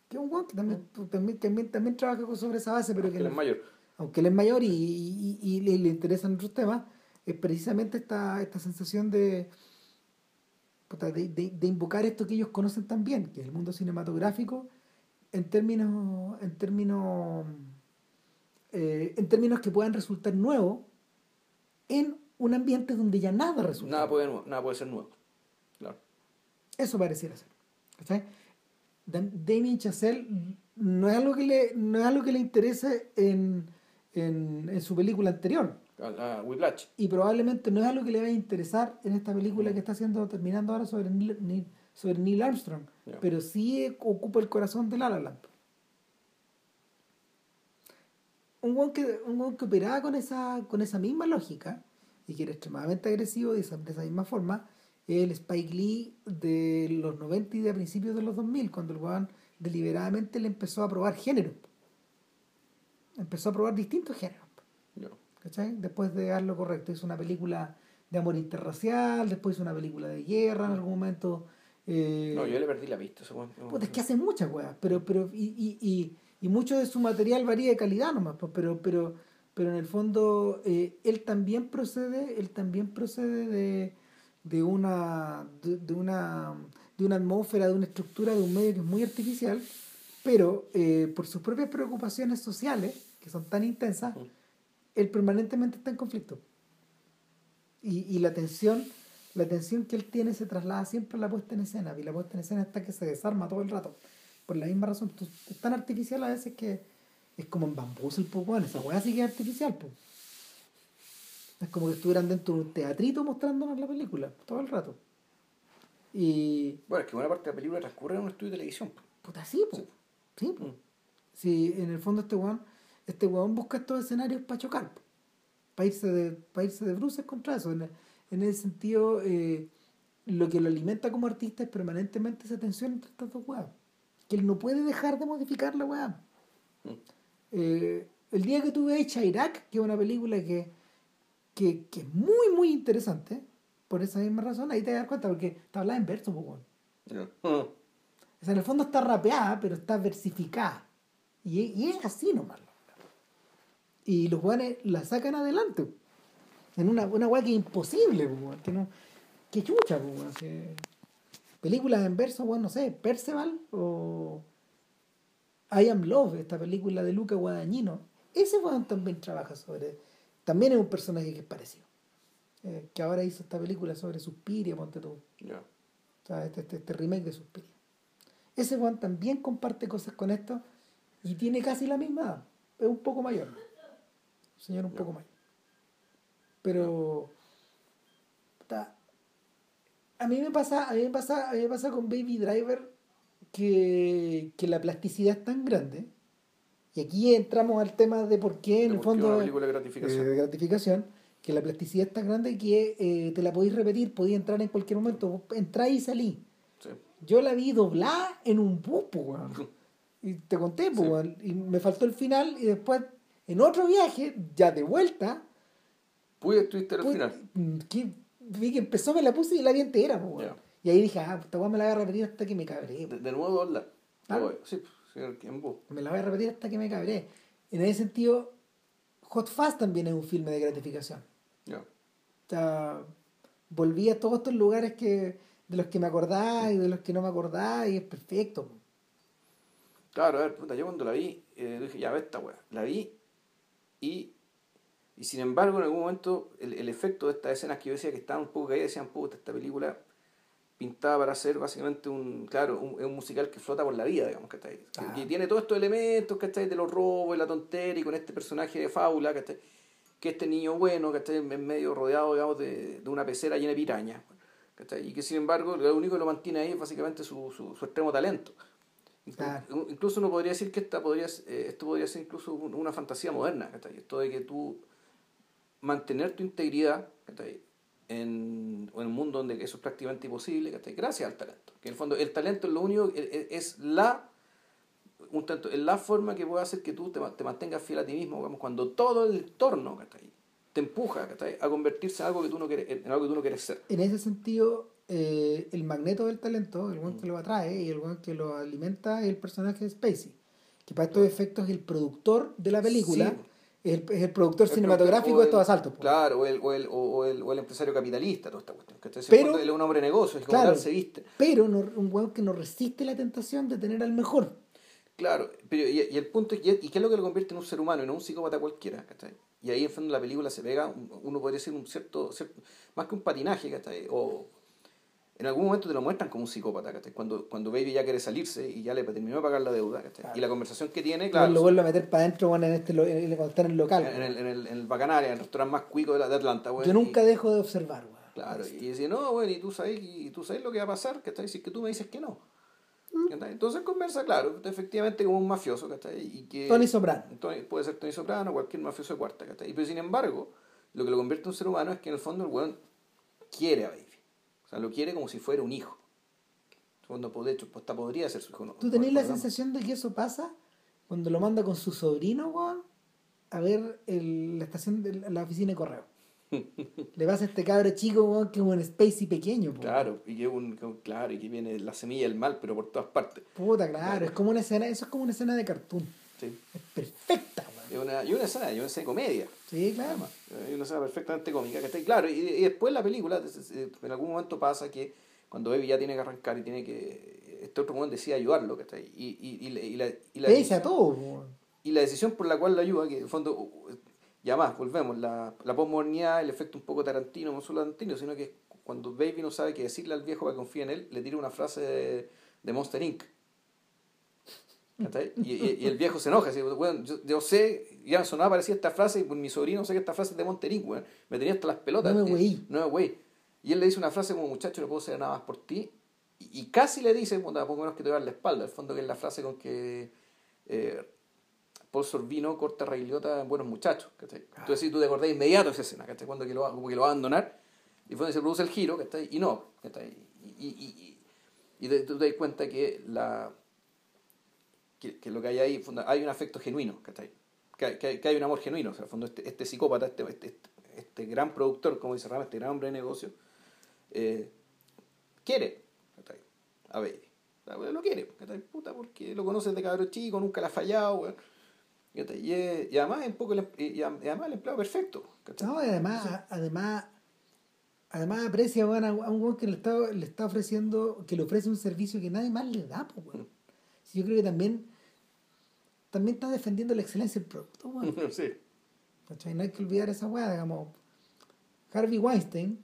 que es un weón que también, también, también, también trabaja sobre esa base, pero que Él es mayor. aunque él es mayor y, y- y le, le interesan otros temas, es precisamente esta, esta sensación de, puta, de, de- de invocar esto que ellos conocen tan bien, que es el mundo cinematográfico, en términos, en términos, eh, en términos que puedan resultar nuevos en un ambiente donde ya nada resulta. Nada puede, nada puede ser nuevo. Claro. Eso pareciera ser. ¿cachai? Dam- Damien Chazelle no es algo que le, no es algo que le interese en, en, en su película anterior. A, a Whiplash. Y probablemente no es algo que le vaya a interesar en esta película que está haciendo, terminando ahora sobre Neil, Neil- sobre Neil Armstrong. Pero sí ocupa el corazón de La La Land. Un weón que, un que operaba con esa, con esa misma lógica y que era extremadamente agresivo de esa, de esa misma forma el Spike Lee de los 90 y de principios de los 2000 cuando el weón deliberadamente le empezó a probar género empezó a probar distintos géneros. ¿Cachai? Después de dar lo correcto, hizo una película de amor interracial, después hizo una película de guerra en algún momento. eh, No, yo le perdí la vista. weón. puta, es que hace muchas weas, pero, pero, y, y, y, y mucho de su material varía de calidad nomás, pues, pero, pero, pero en el fondo eh, él también procede, él también procede de, de una de, de una de una atmósfera, de una estructura, de un medio que es muy artificial, pero eh, por sus propias preocupaciones sociales, que son tan intensas, Mm. Él permanentemente está en conflicto. Y, y la tensión, la tensión que él tiene se traslada siempre a la puesta en escena, y la puesta en escena está que se desarma todo el rato. Por la misma razón, es tan artificial a veces que es como en bambú el bueno, esa weá sí que es artificial, pues. Es como que estuvieran dentro de un teatrito mostrándonos la película, todo el rato. Y. Bueno, es que buena parte de la película transcurre en un estudio de televisión. po. Puta, sí, pues. Sí, pues. Mm. Sí, en el fondo este weón, este weón busca estos escenarios para chocar, para irse de, para irse de bruces contra eso. En, en ese sentido, eh, lo que lo alimenta como artista es permanentemente esa tensión entre estas dos weas. Que él no puede dejar de modificar la. Mm. Eh, el día que tuve hecha Irak, que es una película que, que, que es muy, muy interesante, por esa misma razón, ahí te das cuenta, porque está hablada en verso. Ya. O sea, en el fondo está rapeada, pero está versificada. Y, y es así nomás. Y los guanes la sacan adelante. En una, una weá que es imposible, que no. Que chucha, que- Películas en verso, weón, no sé, Perceval o I Am Love, esta película de Luca Guadagnino. Ese weón también trabaja sobre. También es un personaje que es parecido. Eh, que ahora hizo esta película sobre Suspiria, ponte tú. Ya. O sea, este, este, este remake de Suspiria. Ese Juan también comparte cosas con esto y tiene casi la misma edad. Es un poco mayor. Señor un poco mayor. Pero. puta, a mí me pasa, a mí me pasa, a mí me pasa con Baby Driver que, que la plasticidad es tan grande. Y aquí entramos al tema de por qué en el fondo una película de gratificación. eh, de gratificación, que la plasticidad es tan grande que eh, te la podéis repetir, podéis entrar en cualquier momento, vos entrás y salí. Sí. Yo la vi doblada en un bus. Y te conté, weón, y me faltó el final y después, en otro viaje, ya de vuelta, Pude estuviste al final. que, vi que empezó, me la puse y la vi entera, pues. Y ahí dije, ah, esta weá me la voy a repetir hasta que me cabré. De, de nuevo dos la. Ah. Sí, pues, sí. Me la voy a repetir hasta que me cabré. En ese sentido, Hot Fast también es un filme de gratificación. Ya. O sea, volví a todos estos lugares que de los que me acordaba y de los que no me acordaba y es perfecto. Claro, a ver, puta, yo cuando la vi, eh, dije, ya ve esta weá. La vi y, y sin embargo en algún momento el, el efecto de estas escenas que yo decía que estaban un poco caídas, decían, puta, esta película pintada para ser básicamente un, claro, un, musical que flota por la vida, digamos, ¿cachai? Ah. Que tiene todos estos elementos, ¿cachai? De los robos y la tontería y con este personaje de fábula, ¿cachai? Que este niño bueno, ¿cachai? En medio rodeado, digamos, de, de una pecera llena de pirañas, ¿cachai? Y que sin embargo lo único que lo mantiene ahí es básicamente su, su, su extremo talento. Claro. Incluso uno podría decir que esta podría, eh, esto podría ser incluso un- una fantasía moderna, ¿cachai? Esto de que tú mantener tu integridad, ¿cachai? En, en un mundo donde eso es prácticamente imposible, ¿cachai? Gracias al talento. Que en el fondo el talento es lo único, es, es- es la un tanto, es la forma que puede hacer que tú te, te mantengas fiel a ti mismo, digamos, cuando todo el entorno, ¿cachai? Te empuja, ¿cachai? A convertirse en algo que tú no quieres, en algo que tú no quieres ser. En ese sentido, eh, el magneto del talento, el buen que lo atrae y el buen que lo alimenta es el personaje de Spacey. Que para estos efectos es el productor de la película, Sí. es, el, es el productor El cinematográfico de estos asaltos. Claro, o el, o el, o, o el, o el empresario capitalista, toda esta cuestión. Pero- él es un hombre de negocios y como Claro. tal se viste. Pero no- un weón que no resiste la tentación de tener al mejor. Claro, pero y, y el punto es, y, y qué es lo que lo convierte en un ser humano y no un psicópata cualquiera, ¿cachai? Y ahí en fondo la película se pega, un- uno podría decir un cierto, cierto- más que un patinaje, ¿cachai? O en algún momento te lo muestran como un psicópata, ¿cachai? Cuando, cuando Baby ya quiere salirse y ya le terminó de pagar la deuda, ¿cachai? Claro. Y la conversación que tiene, Claro, lo vuelve a meter para adentro bueno, en este, lo- en, cuando está en el local. en, el, en, el, en el Bacanaria, en el restaurante más cuico de, la- de Atlanta, güey. Yo nunca y- dejo de observar, weón. Claro, y dice, no, bueno, y tú sabes, y tú sabes lo que va a pasar, ¿cachai? Si es que tú me dices que no. ¿cachai? Entonces conversa, claro, efectivamente como un mafioso, ¿cachai? Y que, Tony Soprano. Tony- puede ser Tony Soprano, cualquier mafioso de cuarta, ¿cachai? Pero sin embargo, lo que lo convierte en un ser humano es que en el fondo el weón quiere a Baby. O sea, lo quiere como si fuera un hijo. Pues, de hecho, hasta podría ser su hijo. ¿Tú tenés la sensación de que eso pasa cuando lo manda con su sobrino, weón, a ver el- la estación de la oficina de correo? Le pasa a este cabro chico, weón, que es un Spacey pequeño, po. Claro, y que, un, claro, y que viene la semilla del mal, pero por todas partes. Puta, claro, es como una escena, eso es como una escena de cartoon. Sí. Es perfecta, weón. Y una, y una escena, y una escena de comedia. Sí, claro. Además, hay una escena perfectamente cómica, ¿cachai? Claro, y, y después la película, en algún momento pasa que cuando Baby ya tiene que arrancar y tiene que. Este otro momento decide ayudarlo, ¿cachai? Y, y, y, la- y la, y, la, Pese a todo, y la decisión por la cual lo ayuda, que en el fondo, uh, ya más, volvemos, la, la posmodernidad, el efecto un poco tarantino, no solo tarantino, sino que cuando Baby no sabe qué decirle al viejo para que confíe en él, le tira una frase de, de Monster Inc. Y, y- y el viejo se enoja, así, "Weón, yo, yo sé, ya sonaba parecía esta frase, y pues mi sobrino sé que esta frase es de weón. me tenía hasta las pelotas. No me eh, weí. No me weí. Y él le dice una frase como, muchacho, no puedo hacer nada más por ti. Y, y casi le dice, puta, poco menos que te voy a dar la espalda, al fondo que es la frase con que eh, Paul Sorvino corta a Ray Liotta en Buenos Muchachos, ¿cachai? Entonces sí, tú te acordás inmediato de esa escena, ¿cachai? Cuando que lo, como que lo va a abandonar, y fue donde se produce el giro, ¿cachai? Y no, ¿cachai? Y, y, y, y te- tú te das cuenta que la que, que lo que hay ahí, hay un afecto genuino, ¿cachai? Que, hay- que, que hay un amor genuino, o sea, al fondo este, este psicópata, este, este, este, gran productor, como dice Rama, este gran hombre de negocio, eh, quiere, ¿cachai? A sea, Lo quiere, ¿cachai? Puta, porque lo conoces de cabro chico, nunca le ha fallado, weón. Y, es- y además es un poco el, em- y y además el empleado perfecto, ¿cachai? No, y además, además, además aprecia weón, a un weón que le está, le está ofreciendo, que le ofrece un servicio que nadie más le da, pues. Yo creo que también, también está defendiendo la excelencia del producto, weón. sí. No hay que olvidar esa weá, digamos. Harvey Weinstein,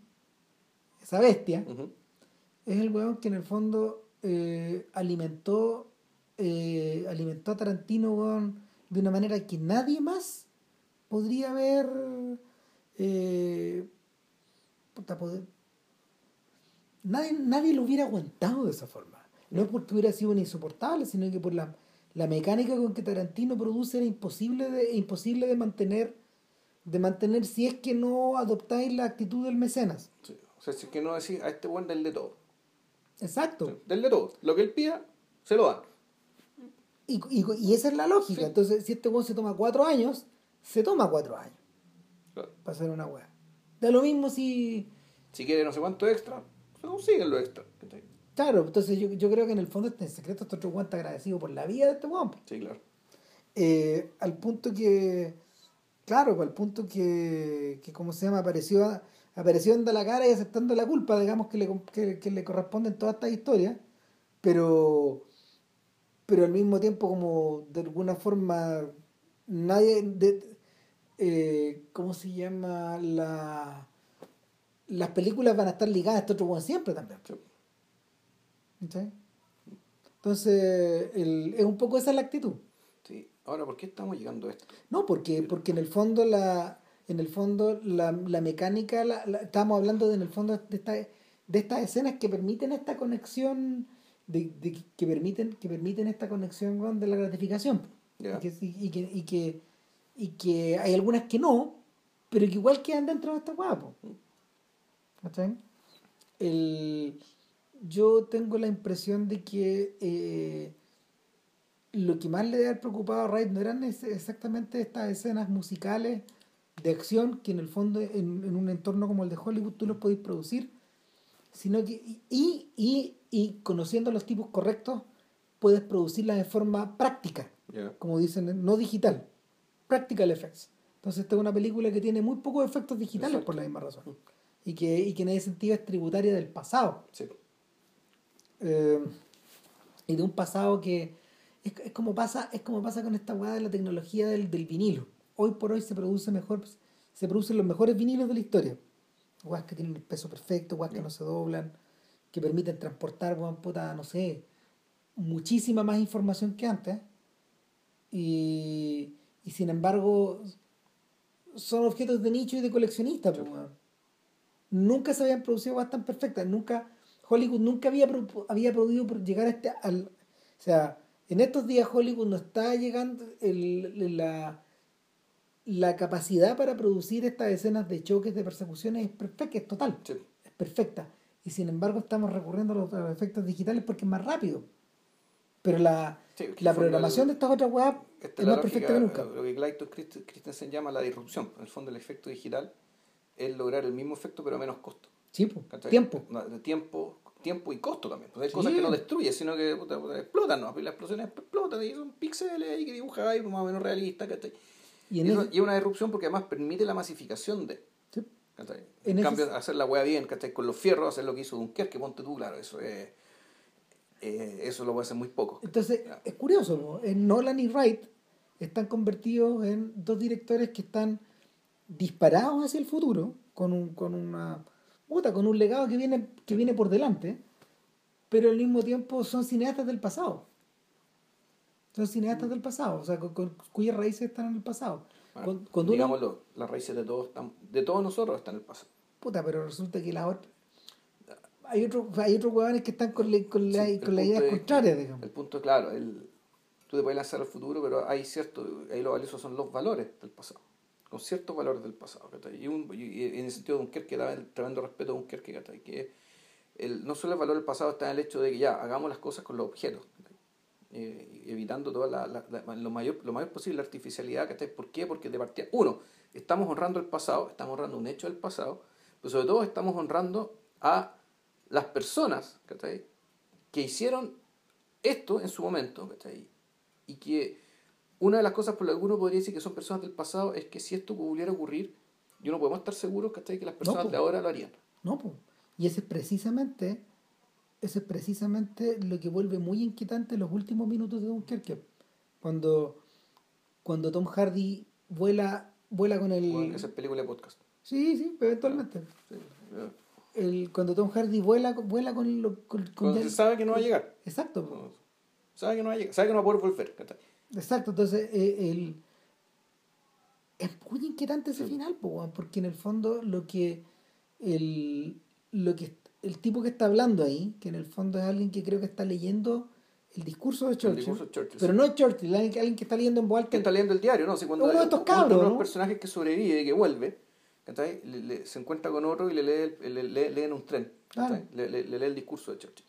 esa bestia, es el weón que en el fondo eh, alimentó, eh, alimentó a Tarantino weón, de una manera que nadie más podría haber eh, puta, poder- nadie, nadie lo hubiera aguantado de esa forma. No es porque hubiera sido insoportable, sino que por la, la mecánica con que Tarantino produce era imposible de, imposible de mantener de mantener si es que no adoptáis la actitud del mecenas. Sí. O sea, si es que no decís a este buen del de todo. Exacto. Del de todo. Lo que él pida, se lo dan. Y, y, y esa es la lógica. Sí. Entonces, si este weón se toma cuatro años, se toma cuatro años Claro. para hacer una weá. Da lo mismo si. Si quiere no sé cuánto extra, se consiguen lo extra. Claro, entonces yo, yo creo que en el fondo, este en secreto, este otro weón está agradecido por la vida de este weón. Sí, claro. Eh, al punto que, claro, al punto que, que como se llama, apareció, apareció dando la cara y aceptando la culpa, digamos, que le, que, que le corresponde en toda esta historia, pero, pero al mismo tiempo como de alguna forma nadie, de, eh, ¿cómo se llama? La, las películas van a estar ligadas a este otro weón siempre también. Sí. Entonces, el- es un poco esa la actitud. Sí. Ahora, ¿por qué estamos llegando a esto? No, porque, porque en el fondo la, en el fondo la, la mecánica, la, la- estamos hablando de, en el fondo de, esta, de estas escenas que permiten esta conexión, de, de- que permiten, que permiten esta conexión con de la gratificación. Ya. Y, que, y, que, y, que, y que hay algunas que no, pero que igual quedan dentro de esta guapo. ¿Cachai? El, yo tengo la impresión de que eh, lo que más le debe haber preocupado a Wright no eran exactamente estas escenas musicales de acción que en el fondo en, en un entorno como el de Hollywood tú los podéis producir, sino que y, y, y conociendo los tipos correctos puedes producirlas de forma práctica, Ya. como dicen, no digital, practical effects. Entonces esta es una película que tiene muy pocos efectos digitales Exacto. por la misma razón y que, y que en ese sentido es tributaria del pasado Sí. Eh, y de un pasado que es, es como pasa es como pasa con esta weá de la tecnología del, del vinilo. Hoy por hoy se produce mejor se producen los mejores vinilos de la historia. Weas que tienen el peso perfecto weas que no se doblan que permiten transportar weón, puta, no sé muchísima más información que antes. Y, y sin embargo son objetos de nicho y de coleccionista pues, nunca se habían producido weas tan perfectas nunca Hollywood nunca había, había podido llegar a este al o sea en estos días Hollywood no está llegando el- la la capacidad para producir estas escenas de choques de persecuciones es perfecta es total Sí. es perfecta y sin embargo estamos recurriendo a los, a los efectos digitales porque es más rápido pero la, Sí, la programación el- de estas otras Esta es más perfecta que nunca Lo que Clayton Christ- Christensen llama la disrupción. En el fondo, el efecto digital es lograr el mismo efecto pero a menos costo. Sí pues, tiempo No, tiempo, tiempo y costo también. Pues hay Sí. cosas que no destruyen, sino que puta, puta, explotan, ¿no? Y las explosiones explotan y son píxeles ahí que dibujas ahí más o menos realistas, ¿cachai? y Y, en eso- ese- y es una disrupción porque además permite la masificación de. sí. ¿cachai? En En, ese- cambio, hacer la hueá bien, ¿cachai? Con los fierros, hacer lo que hizo Dunkerque, ponte tú, claro, eso es. eh, eso lo puede hacer muy poco. Entonces, es curioso, ¿no? En Nolan y Wright están convertidos en dos directores que están disparados hacia el futuro, con un, con una puta, con un legado que viene, que viene por delante, pero al mismo tiempo son cineastas del pasado. Son cineastas del pasado, o sea, con, con- cuyas raíces están en el pasado. Bueno, Cuando- cuando uno- digámoslo, las raíces de todos, están, de todos nosotros están en el pasado. Puta, pero resulta que la otra. Hay otros hay otros huevones que están con, la- con, la, Sí, con las ideas es contrarias, digamos. El punto es claro, el, tú te puedes lanzar al futuro, pero hay cierto, ahí lo valioso son los valores del pasado, con ciertos valores del pasado. Y, un, y- en el sentido de Dunkerque, daba el tremendo respeto a Dunkerque, que el, no solo el valor del pasado está en el hecho de que ya hagamos las cosas con los objetos. Eh, evitando toda la, la- la- lo, mayor, lo mayor posible la artificialidad. ¿cachai? ¿Por qué? Porque de partida, uno, estamos honrando el pasado, estamos honrando un hecho del pasado, pero sobre todo estamos honrando a las personas ¿cachai? que hicieron esto en su momento, ¿cachai? Y que una de las cosas por las que uno podría decir que son personas del pasado es que si esto pudiera ocurrir, yo no podemos estar seguros, ¿cachai? Que las personas de ahora lo harían. No, po. y ese es precisamente, ese es precisamente lo que vuelve muy inquietante los últimos minutos de Dunkerque. Cuando, cuando Tom Hardy vuela, vuela con el. Bueno, esa es película de podcast. Sí, sí, eventualmente. Sí, ya. El, cuando Tom Hardy vuela, vuela con, lo- con, con Cuando se sabe que no va a llegar. Exacto. Sabe que no va a llegar. Sabe que no va a poder volver. Exacto. Entonces, eh, el, es muy inquietante ese final, porque en el fondo lo que el, lo que el tipo que está hablando ahí, que en el fondo es alguien que creo que está leyendo el discurso de Churchill, discurso de Churchill, pero sí. no es Churchill, alguien, que- alguien que está leyendo en voz alta que está leyendo el diario, ¿no? Si cuando Uno de estos uno cabros, los ¿no? personajes que sobrevive y que vuelve, ¿cachai? Le- le- se encuentra con otro y le lee, el- le, le- lee en un tren. Claro. Le lee el discurso de Churchill.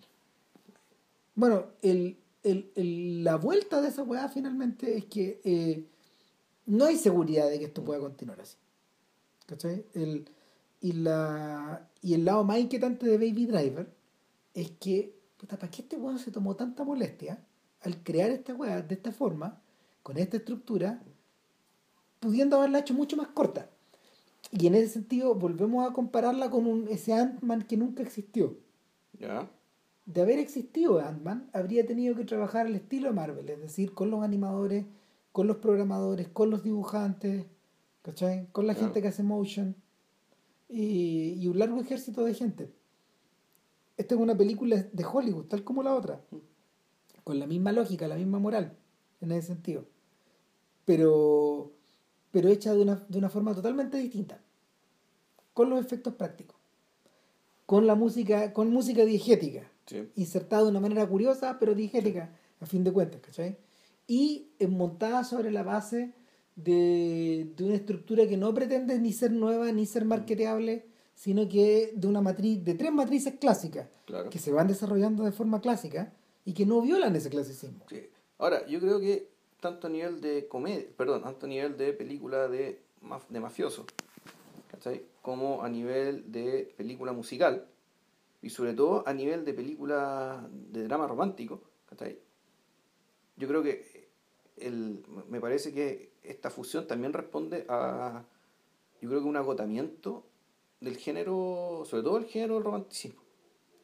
Bueno, el, el, el- la vuelta de esa weá finalmente es que eh, no hay seguridad de que esto pueda continuar así. ¿Cachai? El, y, la, y el lado más inquietante de Baby Driver es que, puta, ¿para qué este weón se tomó tanta molestia al crear esta weá de esta forma, con esta estructura, pudiendo haberla hecho mucho más corta? Y en ese sentido, volvemos a compararla con un, ese Ant-Man que nunca existió ¿Ya? De haber existido Ant-Man, habría tenido que trabajar al estilo de Marvel, es decir, con los animadores, con los programadores, con los dibujantes, ¿cachai? Con la Claro. gente que hace motion y, y un largo ejército de gente. Esta es una película de Hollywood, tal como la otra, con la misma lógica, la misma moral, en ese sentido, pero, pero hecha de una, de una forma totalmente distinta, con los efectos prácticos, con la música, con música diegética, Sí. insertada de una manera curiosa, pero diegética, a fin de cuentas, ¿cachai? Y montada sobre la base de, de una estructura que no pretende ni ser nueva ni ser marketeable, sino que de una matriz, de tres matrices clásicas, Claro. que se van desarrollando de forma clásica y que no violan ese clasicismo. Sí. Ahora, yo creo que tanto a nivel de comedia, perdón, tanto a nivel de película de, maf- de mafioso, ¿cachai? como a nivel de película musical, y sobre todo a nivel de película de drama romántico, ¿cachai? yo creo que el, me parece que esta fusión también responde a, yo creo que un agotamiento del género, sobre todo el género del romanticismo.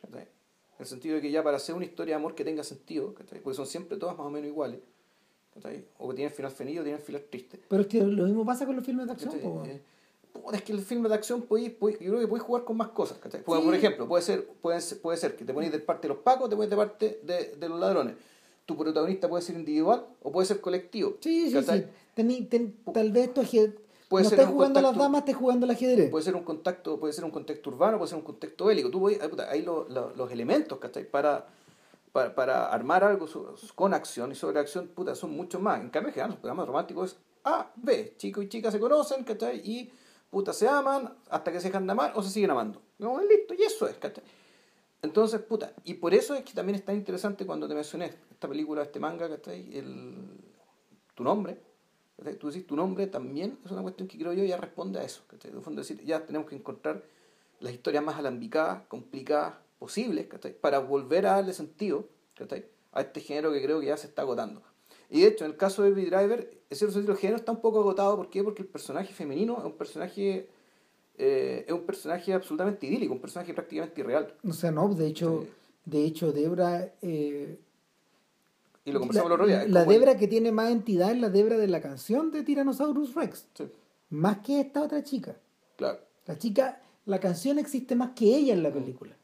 ¿cachai? En el sentido de que ya para hacer una historia de amor que tenga sentido, ¿cachai? porque son siempre todas más o menos iguales, ¿cachai? o que tienen final feliz o tienen final triste. Pero es que lo mismo pasa con los filmes de acción. Es que el film de acción, podéis- podéis- yo creo que puedes jugar con más cosas. ¿cachai? Porque, Sí. Por ejemplo, puede ser, puede, ser, puede ser que te ponéis de parte de los pacos, te ponéis de parte de, de los ladrones. Tu protagonista puede ser individual o puede ser colectivo. Sí, sí, sí. Tení- ten- tal vez tu. Puede no ser estás jugando a las damas, estás jugando al ajedrez. Puede ser un contacto, puede ser un contexto urbano, puede ser un contexto bélico. Tú puedes, puta, ahí lo- lo- los elementos, ¿cachai? Para, para, para armar algo con acción y sobre acción, puta, son muchos más. En cambio, en los programas románticos es A, B. Chico y chica se conocen, ¿cachai? Y puta, se aman hasta que se dejan de amar o se siguen amando. No, listo, y eso es. Entonces, puta, y por eso es que también es tan interesante cuando te mencioné esta película, este manga, ¿cachai? El, tu nombre, ¿cachai? Tú decís tu nombre también es una cuestión que creo yo ya responde a eso, ¿cachai? De fondo decir, ya tenemos que encontrar las historias más alambicadas, complicadas posibles. Para volver a darle sentido. A este género que creo que ya se está agotando. Y de hecho, en el caso de Baby Driver, en cierto sentido, el género está un poco agotado. ¿Por qué? Porque el personaje femenino es un personaje, eh, es un personaje absolutamente idílico, un personaje prácticamente irreal. O sea, no, de hecho, de hecho, Debra... eh, Y lo conversamos la, el otro día. la el- Debra que tiene más entidad es la Debra de la canción de Tyrannosaurus Rex. Sí, Más que esta otra chica. claro. La chica, la canción existe más que ella en la película.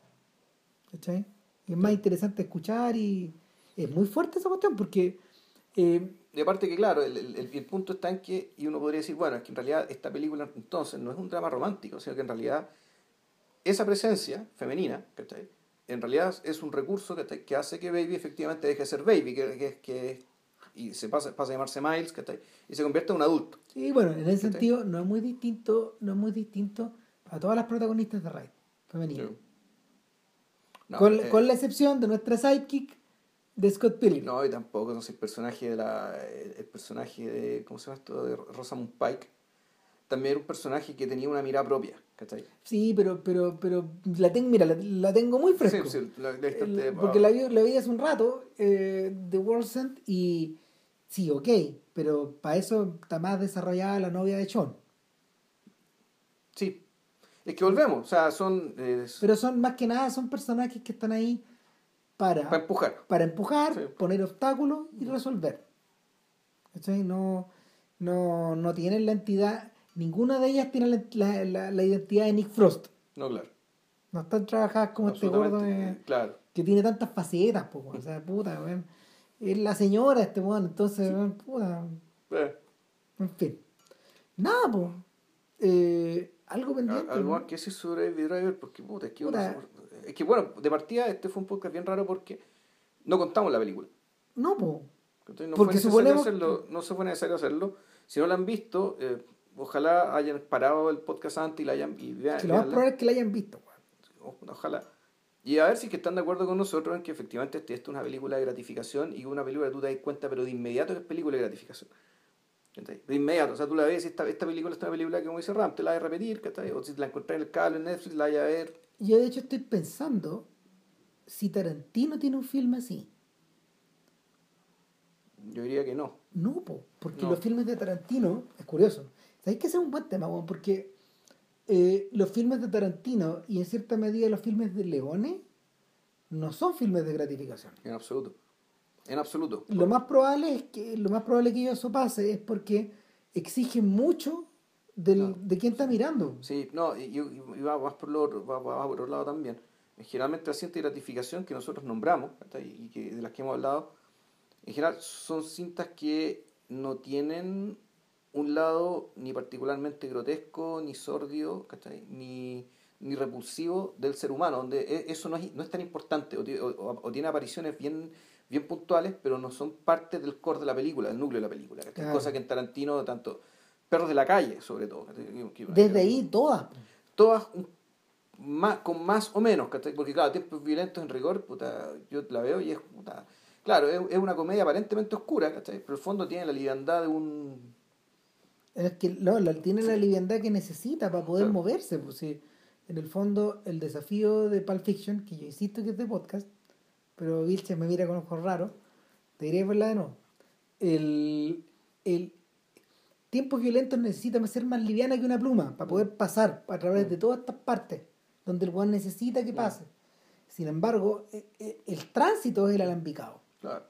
¿Cachai? Es más interesante escuchar y es muy fuerte esa cuestión porque eh, Y aparte que, claro, el, el, punto está en que, y uno podría decir, bueno, es que en realidad esta película entonces no es un drama romántico, sino que en realidad esa presencia femenina, ¿cachai? En realidad es un recurso ¿cachai? que hace que Baby efectivamente deje de ser Baby, que, que, que- y se pasa, pasa a llamarse Miles, ¿cachai? Y se convierte en un adulto. y bueno, en ese sentido no es muy distinto, no es muy distinto a todas las protagonistas de Raid femeninas. No, con, eh, con la excepción de nuestra sidekick de Scott Pilgrim. No, y tampoco, no sé, el personaje de la. El, personaje de. ¿Cómo se llama esto? De Rosamund Pike. También era un personaje que tenía una mirada propia, ¿cachai? Sí, pero, pero, pero la tengo, mira, la, la tengo muy fresco. Sí, sí, la- la- El- porque la vi, la vi hace un rato, eh, The World's End, y sí, ok, pero para eso está más desarrollada la novia de Sean. Sí. Es que volvemos, o sea, son. eh, Pero son más que nada, son personajes que están ahí para, para empujar. para empujar, Sí. poner obstáculos y resolver. ¿Cachai? No, no, no tienen la entidad, ninguna de ellas tiene la, la- la- la identidad de Nick Frost. No, claro. No están trabajadas como este gordo de- Claro. que tiene tantas facetas, po, o sea, puta, weón. Es la señora este weón, entonces, weón, puta, Eh, en fin. Nada, pues. Eh, algo pendiente. algo más que decir sobre Driver, porque puta, es que, Puta. Es que bueno, de partida este fue un podcast bien raro porque no contamos la película. No, pues. ¿cachai? No Porque fue suponemos hacerlo, no se fue necesario hacerlo. Si no la han visto, eh, ojalá hayan parado el podcast antes y la hayan y vean, Si lo más probable es que la hayan visto, weón. Ojalá. Y a ver si que están de acuerdo con nosotros en que efectivamente esta es una película de gratificación y una película que tú te das cuenta, pero de inmediato que es película de gratificación. De inmediato, o sea, tú la ves y esta, esta película es una película que, como dice Ram, te la vas a repetir, o si la encontrás en el cable en Netflix, la vas a ver. Yo, de hecho, estoy pensando si Tarantino tiene un filme así. Yo diría que no. No, porque los filmes de Tarantino, es curioso, ¿sabéis que ese es un buen tema? Porque eh, los filmes de Tarantino y en cierta medida los filmes de Leone no son filmes de gratificación. En absoluto. En absoluto. Lo más probable es que lo más probable que eso pase es porque exigen mucho del, de quien está mirando. Sí, no, y, va, por lo otro, va, por otro lado también. Generalmente la cinta de gratificación que nosotros nombramos y que, de las que hemos hablado, en general son cintas que no tienen un lado ni particularmente grotesco, ni sordio, ni, ni repulsivo del ser humano, donde e, eso no es, no es tan importante, o, tiene apariciones bien, bien puntuales, pero no son parte del core de la película, del núcleo de la película. Cosa que en Tarantino, tanto Perros de la Calle, sobre todo. Desde ahí, todas. Todas más, con más o menos, porque claro, tiempos violentos en rigor, puta, yo la veo y es, puta, claro, es, una comedia aparentemente oscura, pero el fondo tiene la liviandad de un... Es que no, tiene la liviandad que necesita para poder moverse, pues sí. En el fondo, el desafío de Pulp Fiction, que yo insisto que es de podcast, pero Vilche me mira con ojos raros, te diré verla de nuevo. El, el tiempos violentos necesita ser más liviana que una pluma para poder pasar a través de todas estas partes donde el weón necesita que pase. Sin embargo, e, e, el, tránsito es el alambicado. Claro.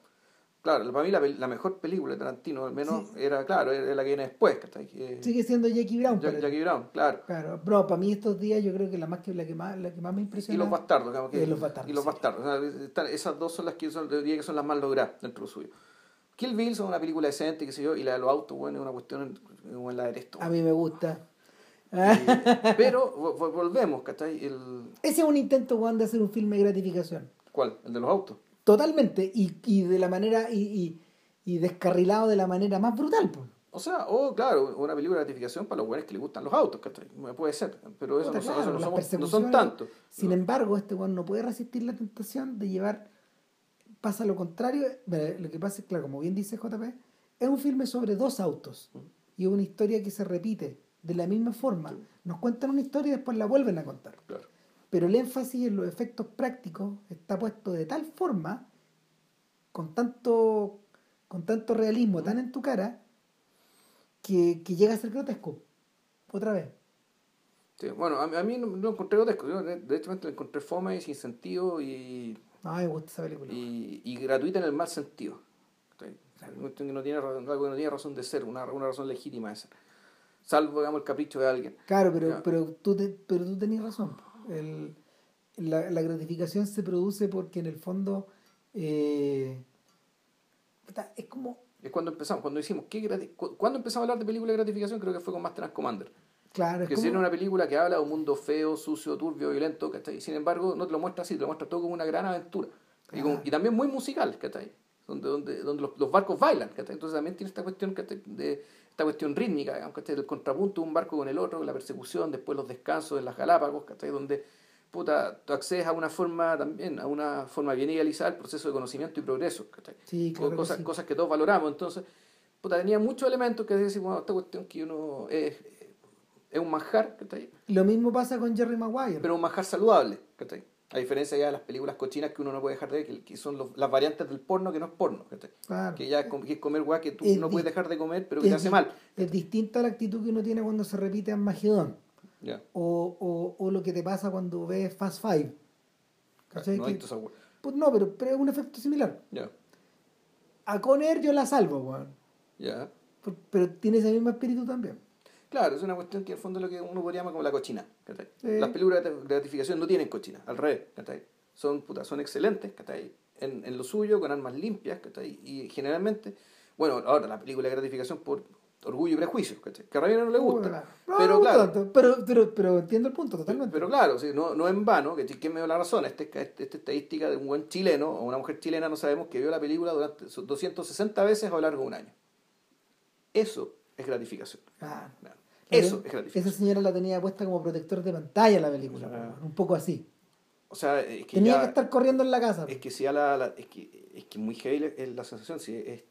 Claro, para mí la, mejor película de Tarantino, al menos, era, claro, era la que viene después. Que, Sigue siendo Jackie Brown. Jackie Brown, claro. Claro, bro, para mí estos días yo creo que la, más que, la, que, más, la que más me impresiona... Y los bastardos. que, los bastardos. Y los bastardos. esas dos son las que son, diría que son las más logradas dentro suyo. Kill Bill son una película decente, qué sé yo, y la de los autos, bueno, es una cuestión en, la de esto. A mí me gusta. pero volvemos, ¿cachai? El... Ese es un intento, Juan, de hacer un filme de gratificación. ¿Cuál? ¿El de los autos? Totalmente, y, y de la manera, y, y, descarrilado de la manera más brutal, pues. O sea, o claro, una película de gratificación para los buenos que les gustan los autos, ¿cachai? Puede ser, pero eso, no, son, no, son, tantos. Sin embargo, este Juan no puede resistir la tentación de llevar, pasa lo contrario, lo que pasa es, claro, como bien dice JP, es un filme sobre dos autos, y es una historia que se repite de la misma forma. Nos cuentan una historia y después la vuelven a contar. Pero el énfasis en los efectos prácticos está puesto de tal forma, con tanto, con tanto realismo tan en tu cara, que, llega a ser grotesco. Otra vez. bueno, a, mí no, lo encontré grotesco. de, hecho, lo encontré fome y sin sentido y. me gusta esa película. Y, y gratuita en el mal sentido. No tiene, no tiene razón de ser, una, una razón legítima de ser salvo digamos el capricho de alguien. Claro, pero, pero tú, te, pero tú tenés razón. El, la, la, gratificación se produce porque en el fondo eh, es como... Es cuando empezamos, cuando decimos, ¿qué cuando empezamos a hablar de película de gratificación? Creo que fue con Master and Commander. Claro, que si era una película que habla de un mundo feo, sucio, turbio, violento, ¿cachai? Sin embargo, no te lo muestra así, te lo muestra todo como una gran aventura. Y, y, también muy musical, ¿cachai? Donde, donde, donde los, los barcos bailan, ¿cachai? Entonces también tiene esta cuestión de, esta cuestión rítmica, digamos, ¿cachai? El contrapunto de un barco con el otro, la persecución, después los descansos en las Galápagos, ¿cachai? Donde puta, tú accedes a una forma también, a una forma bien idealizada el proceso de conocimiento y progreso, ¿cachai? Sí, claro cosas, cosas que todos valoramos. Entonces, puta, tenía muchos elementos que decir, bueno, esta cuestión que uno es, es un manjar, ¿cachai? Lo mismo pasa con Jerry Maguire. Pero un manjar saludable, ¿cachai? A diferencia ya de las películas cochinas que uno no puede dejar de ver, que, son las variantes del porno que no es porno. Que ya es, comer guay que tú no puedes dejar de comer, pero que te hace mal. Es distinta la actitud que uno tiene cuando se repite en Magedón. O, o, o, lo que te pasa cuando ves Fast Five. No, pues no, pero, pero, es un efecto similar. A Conner yo la salvo, weón. Pero tiene ese mismo espíritu también. Claro, es una cuestión que en el fondo es lo que uno podría llamar como la cochina. Las películas de gratificación no tienen cochina, al revés. Son, puta, son excelentes en, en lo suyo, con armas limpias. Y generalmente, bueno, ahora la película de gratificación por orgullo y prejuicio, que a Ramiro no le gusta. pero, claro, pero, pero, pero, entiendo el punto totalmente. Pero, claro, no, no en vano, que ¿quién me dio la razón? Esta, esta, estadística de un buen chileno o una mujer chilena, no sabemos, que vio la película durante 260 veces a lo largo de un año. Eso es gratificación. Ah. Eso es gratificación. Esa señora la tenía puesta como protector de pantalla la película, un poco así. O sea, es que Tenía ya- que estar corriendo en la casa. Es que si ya la, la- es que es que muy heavy la- es la sensación, si es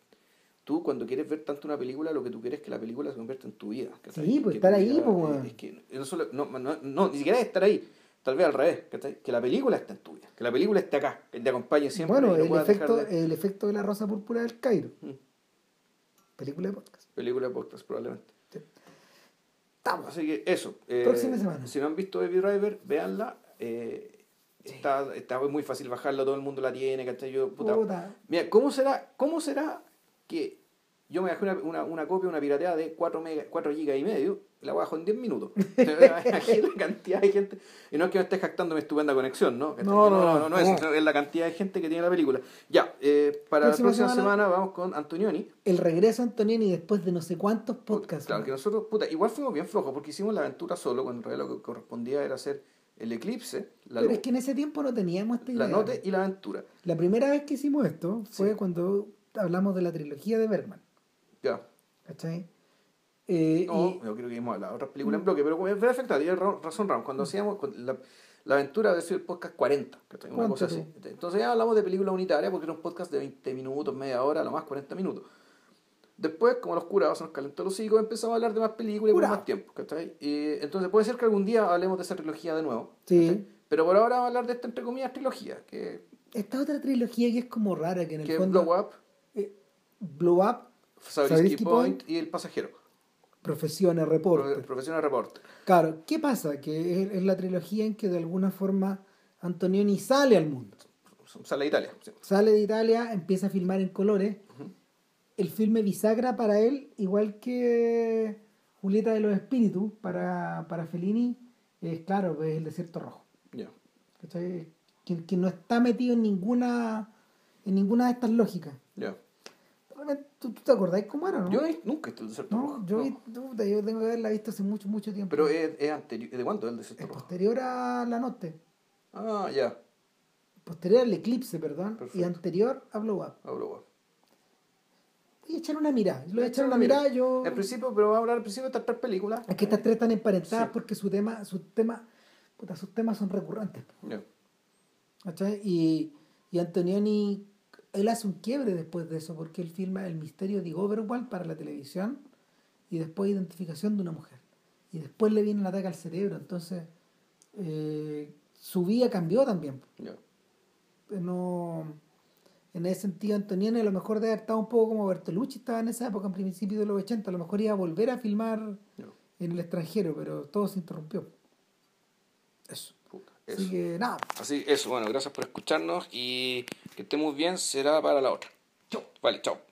tú cuando quieres ver tanto una película, lo que tú quieres es que la película se convierta en tu vida. ¿cachai? Sí, pues, Que estar ahí, pues, weón. Es que no, solo, no, no, no, ni siquiera es estar ahí, tal vez al revés, ¿cachai? que la película esté en tu vida, que la película esté acá, que te acompañe siempre. bueno, el efecto, de- el efecto de la rosa púrpura del Cairo. Mm. Película de podcast. Película de podcast probablemente. Estamos. Así que eso. eh, Próxima semana. Si no han visto Baby Driver, véanla. eh, está, está muy fácil bajarla, todo el mundo la tiene, ¿cachai? Yo, puta, Puta. Mira, ¿cómo será, ¿cómo será que yo me bajé una, una, una copia, una pirateada de 4, mega, 4 gigas y medio la bajo en 10 minutos? La cantidad de gente, y no es que me estés jactando mi estupenda conexión, ¿no? No, no, no, no, no. es, la cantidad de gente que tiene la película. Ya, eh, para Próxima la próxima semana- semana, vamos con Antonioni. El regreso a Antonioni después de no sé cuántos podcasts. Claro, ¿no? que nosotros, puta, igual fuimos bien flojos porque hicimos la aventura solo, cuando en realidad lo que correspondía era hacer el eclipse, la, Pero luz, es que en ese tiempo no teníamos esta idea. la note y la aventura. La primera vez que hicimos esto fue Sí. cuando hablamos de la trilogía de Bergman. Ya. ¿Cachai? Eh, No, y- yo creo que vimos a la otra película en bloque, pero es perfecto, tiene ra- razón Ram. Cuando hacíamos con la, la aventura de ser el podcast 40, ¿cachai? una ¿Cuánto cosa así. Entonces ya hablamos de película unitaria porque era un podcast de 20 minutos, media hora, lo más 40 minutos. Después, como los curados se nos calentó los hocico, empezamos a hablar de más películas y por más tiempo, ¿cachai? Y entonces puede ser que algún día hablemos de esa trilogía de nuevo. Sí. ¿cachai? Pero por ahora vamos a hablar de esta, entre comillas, trilogía, que, esta otra trilogía que es como rara, que en el que fondo... Blow Up, eh, Blow Up, Sabrisky Point, Point, y El Pasajero. Profesiones, Reporter. Profe- Profesional Reporter. Claro, ¿qué pasa? Que es, es la trilogía en que de alguna forma Antonioni sale al mundo. Sale de Italia. sí. Sale de Italia, empieza a filmar en colores. El filme bisagra para él, igual que Julieta de los Espíritus, para, para Fellini, es claro, es el desierto rojo. Ya. ¿cachai? Que, que no está metido en ninguna en ninguna de estas lógicas. Ya. ¿Tú, tú te acordás cómo era, no? Yo nunca he visto el desierto no, rojo. yo, no. vi- puta, yo tengo que haberla visto hace mucho, mucho tiempo. Pero es, es anterior. ¿De cuándo es el desierto es rojo? posterior a la noche. Ah, ya. Posterior al eclipse, perdón. Y anterior a Blow Up. Ah, bro, bueno. Voy a echar una mirada. Lo voy a Echar una mirada. mirada. Yo... Al principio, pero vamos a hablar al principio de estas tres películas. Es que estas tres están emparentadas Sí. porque su tema, sus temas, puta, sus temas son recurrentes. ¿cachai? Y, y Antonioni, él hace un quiebre después de eso, porque él filma El misterio de Overwall para la televisión y después Identificación de una mujer. Y después le viene el ataque al cerebro. Entonces, eh, su vida cambió también. Eh, No, en ese sentido, Antonioni a lo mejor debe haber estado un poco como Bertolucci estaba en esa época, en principio de los 80. A lo mejor iba a volver a filmar en el extranjero, pero todo se interrumpió. Eso. Puta, Así eso. que nada. Así, eso. Bueno, gracias por escucharnos y que estemos bien. Será para la otra. Chao. Vale, chao.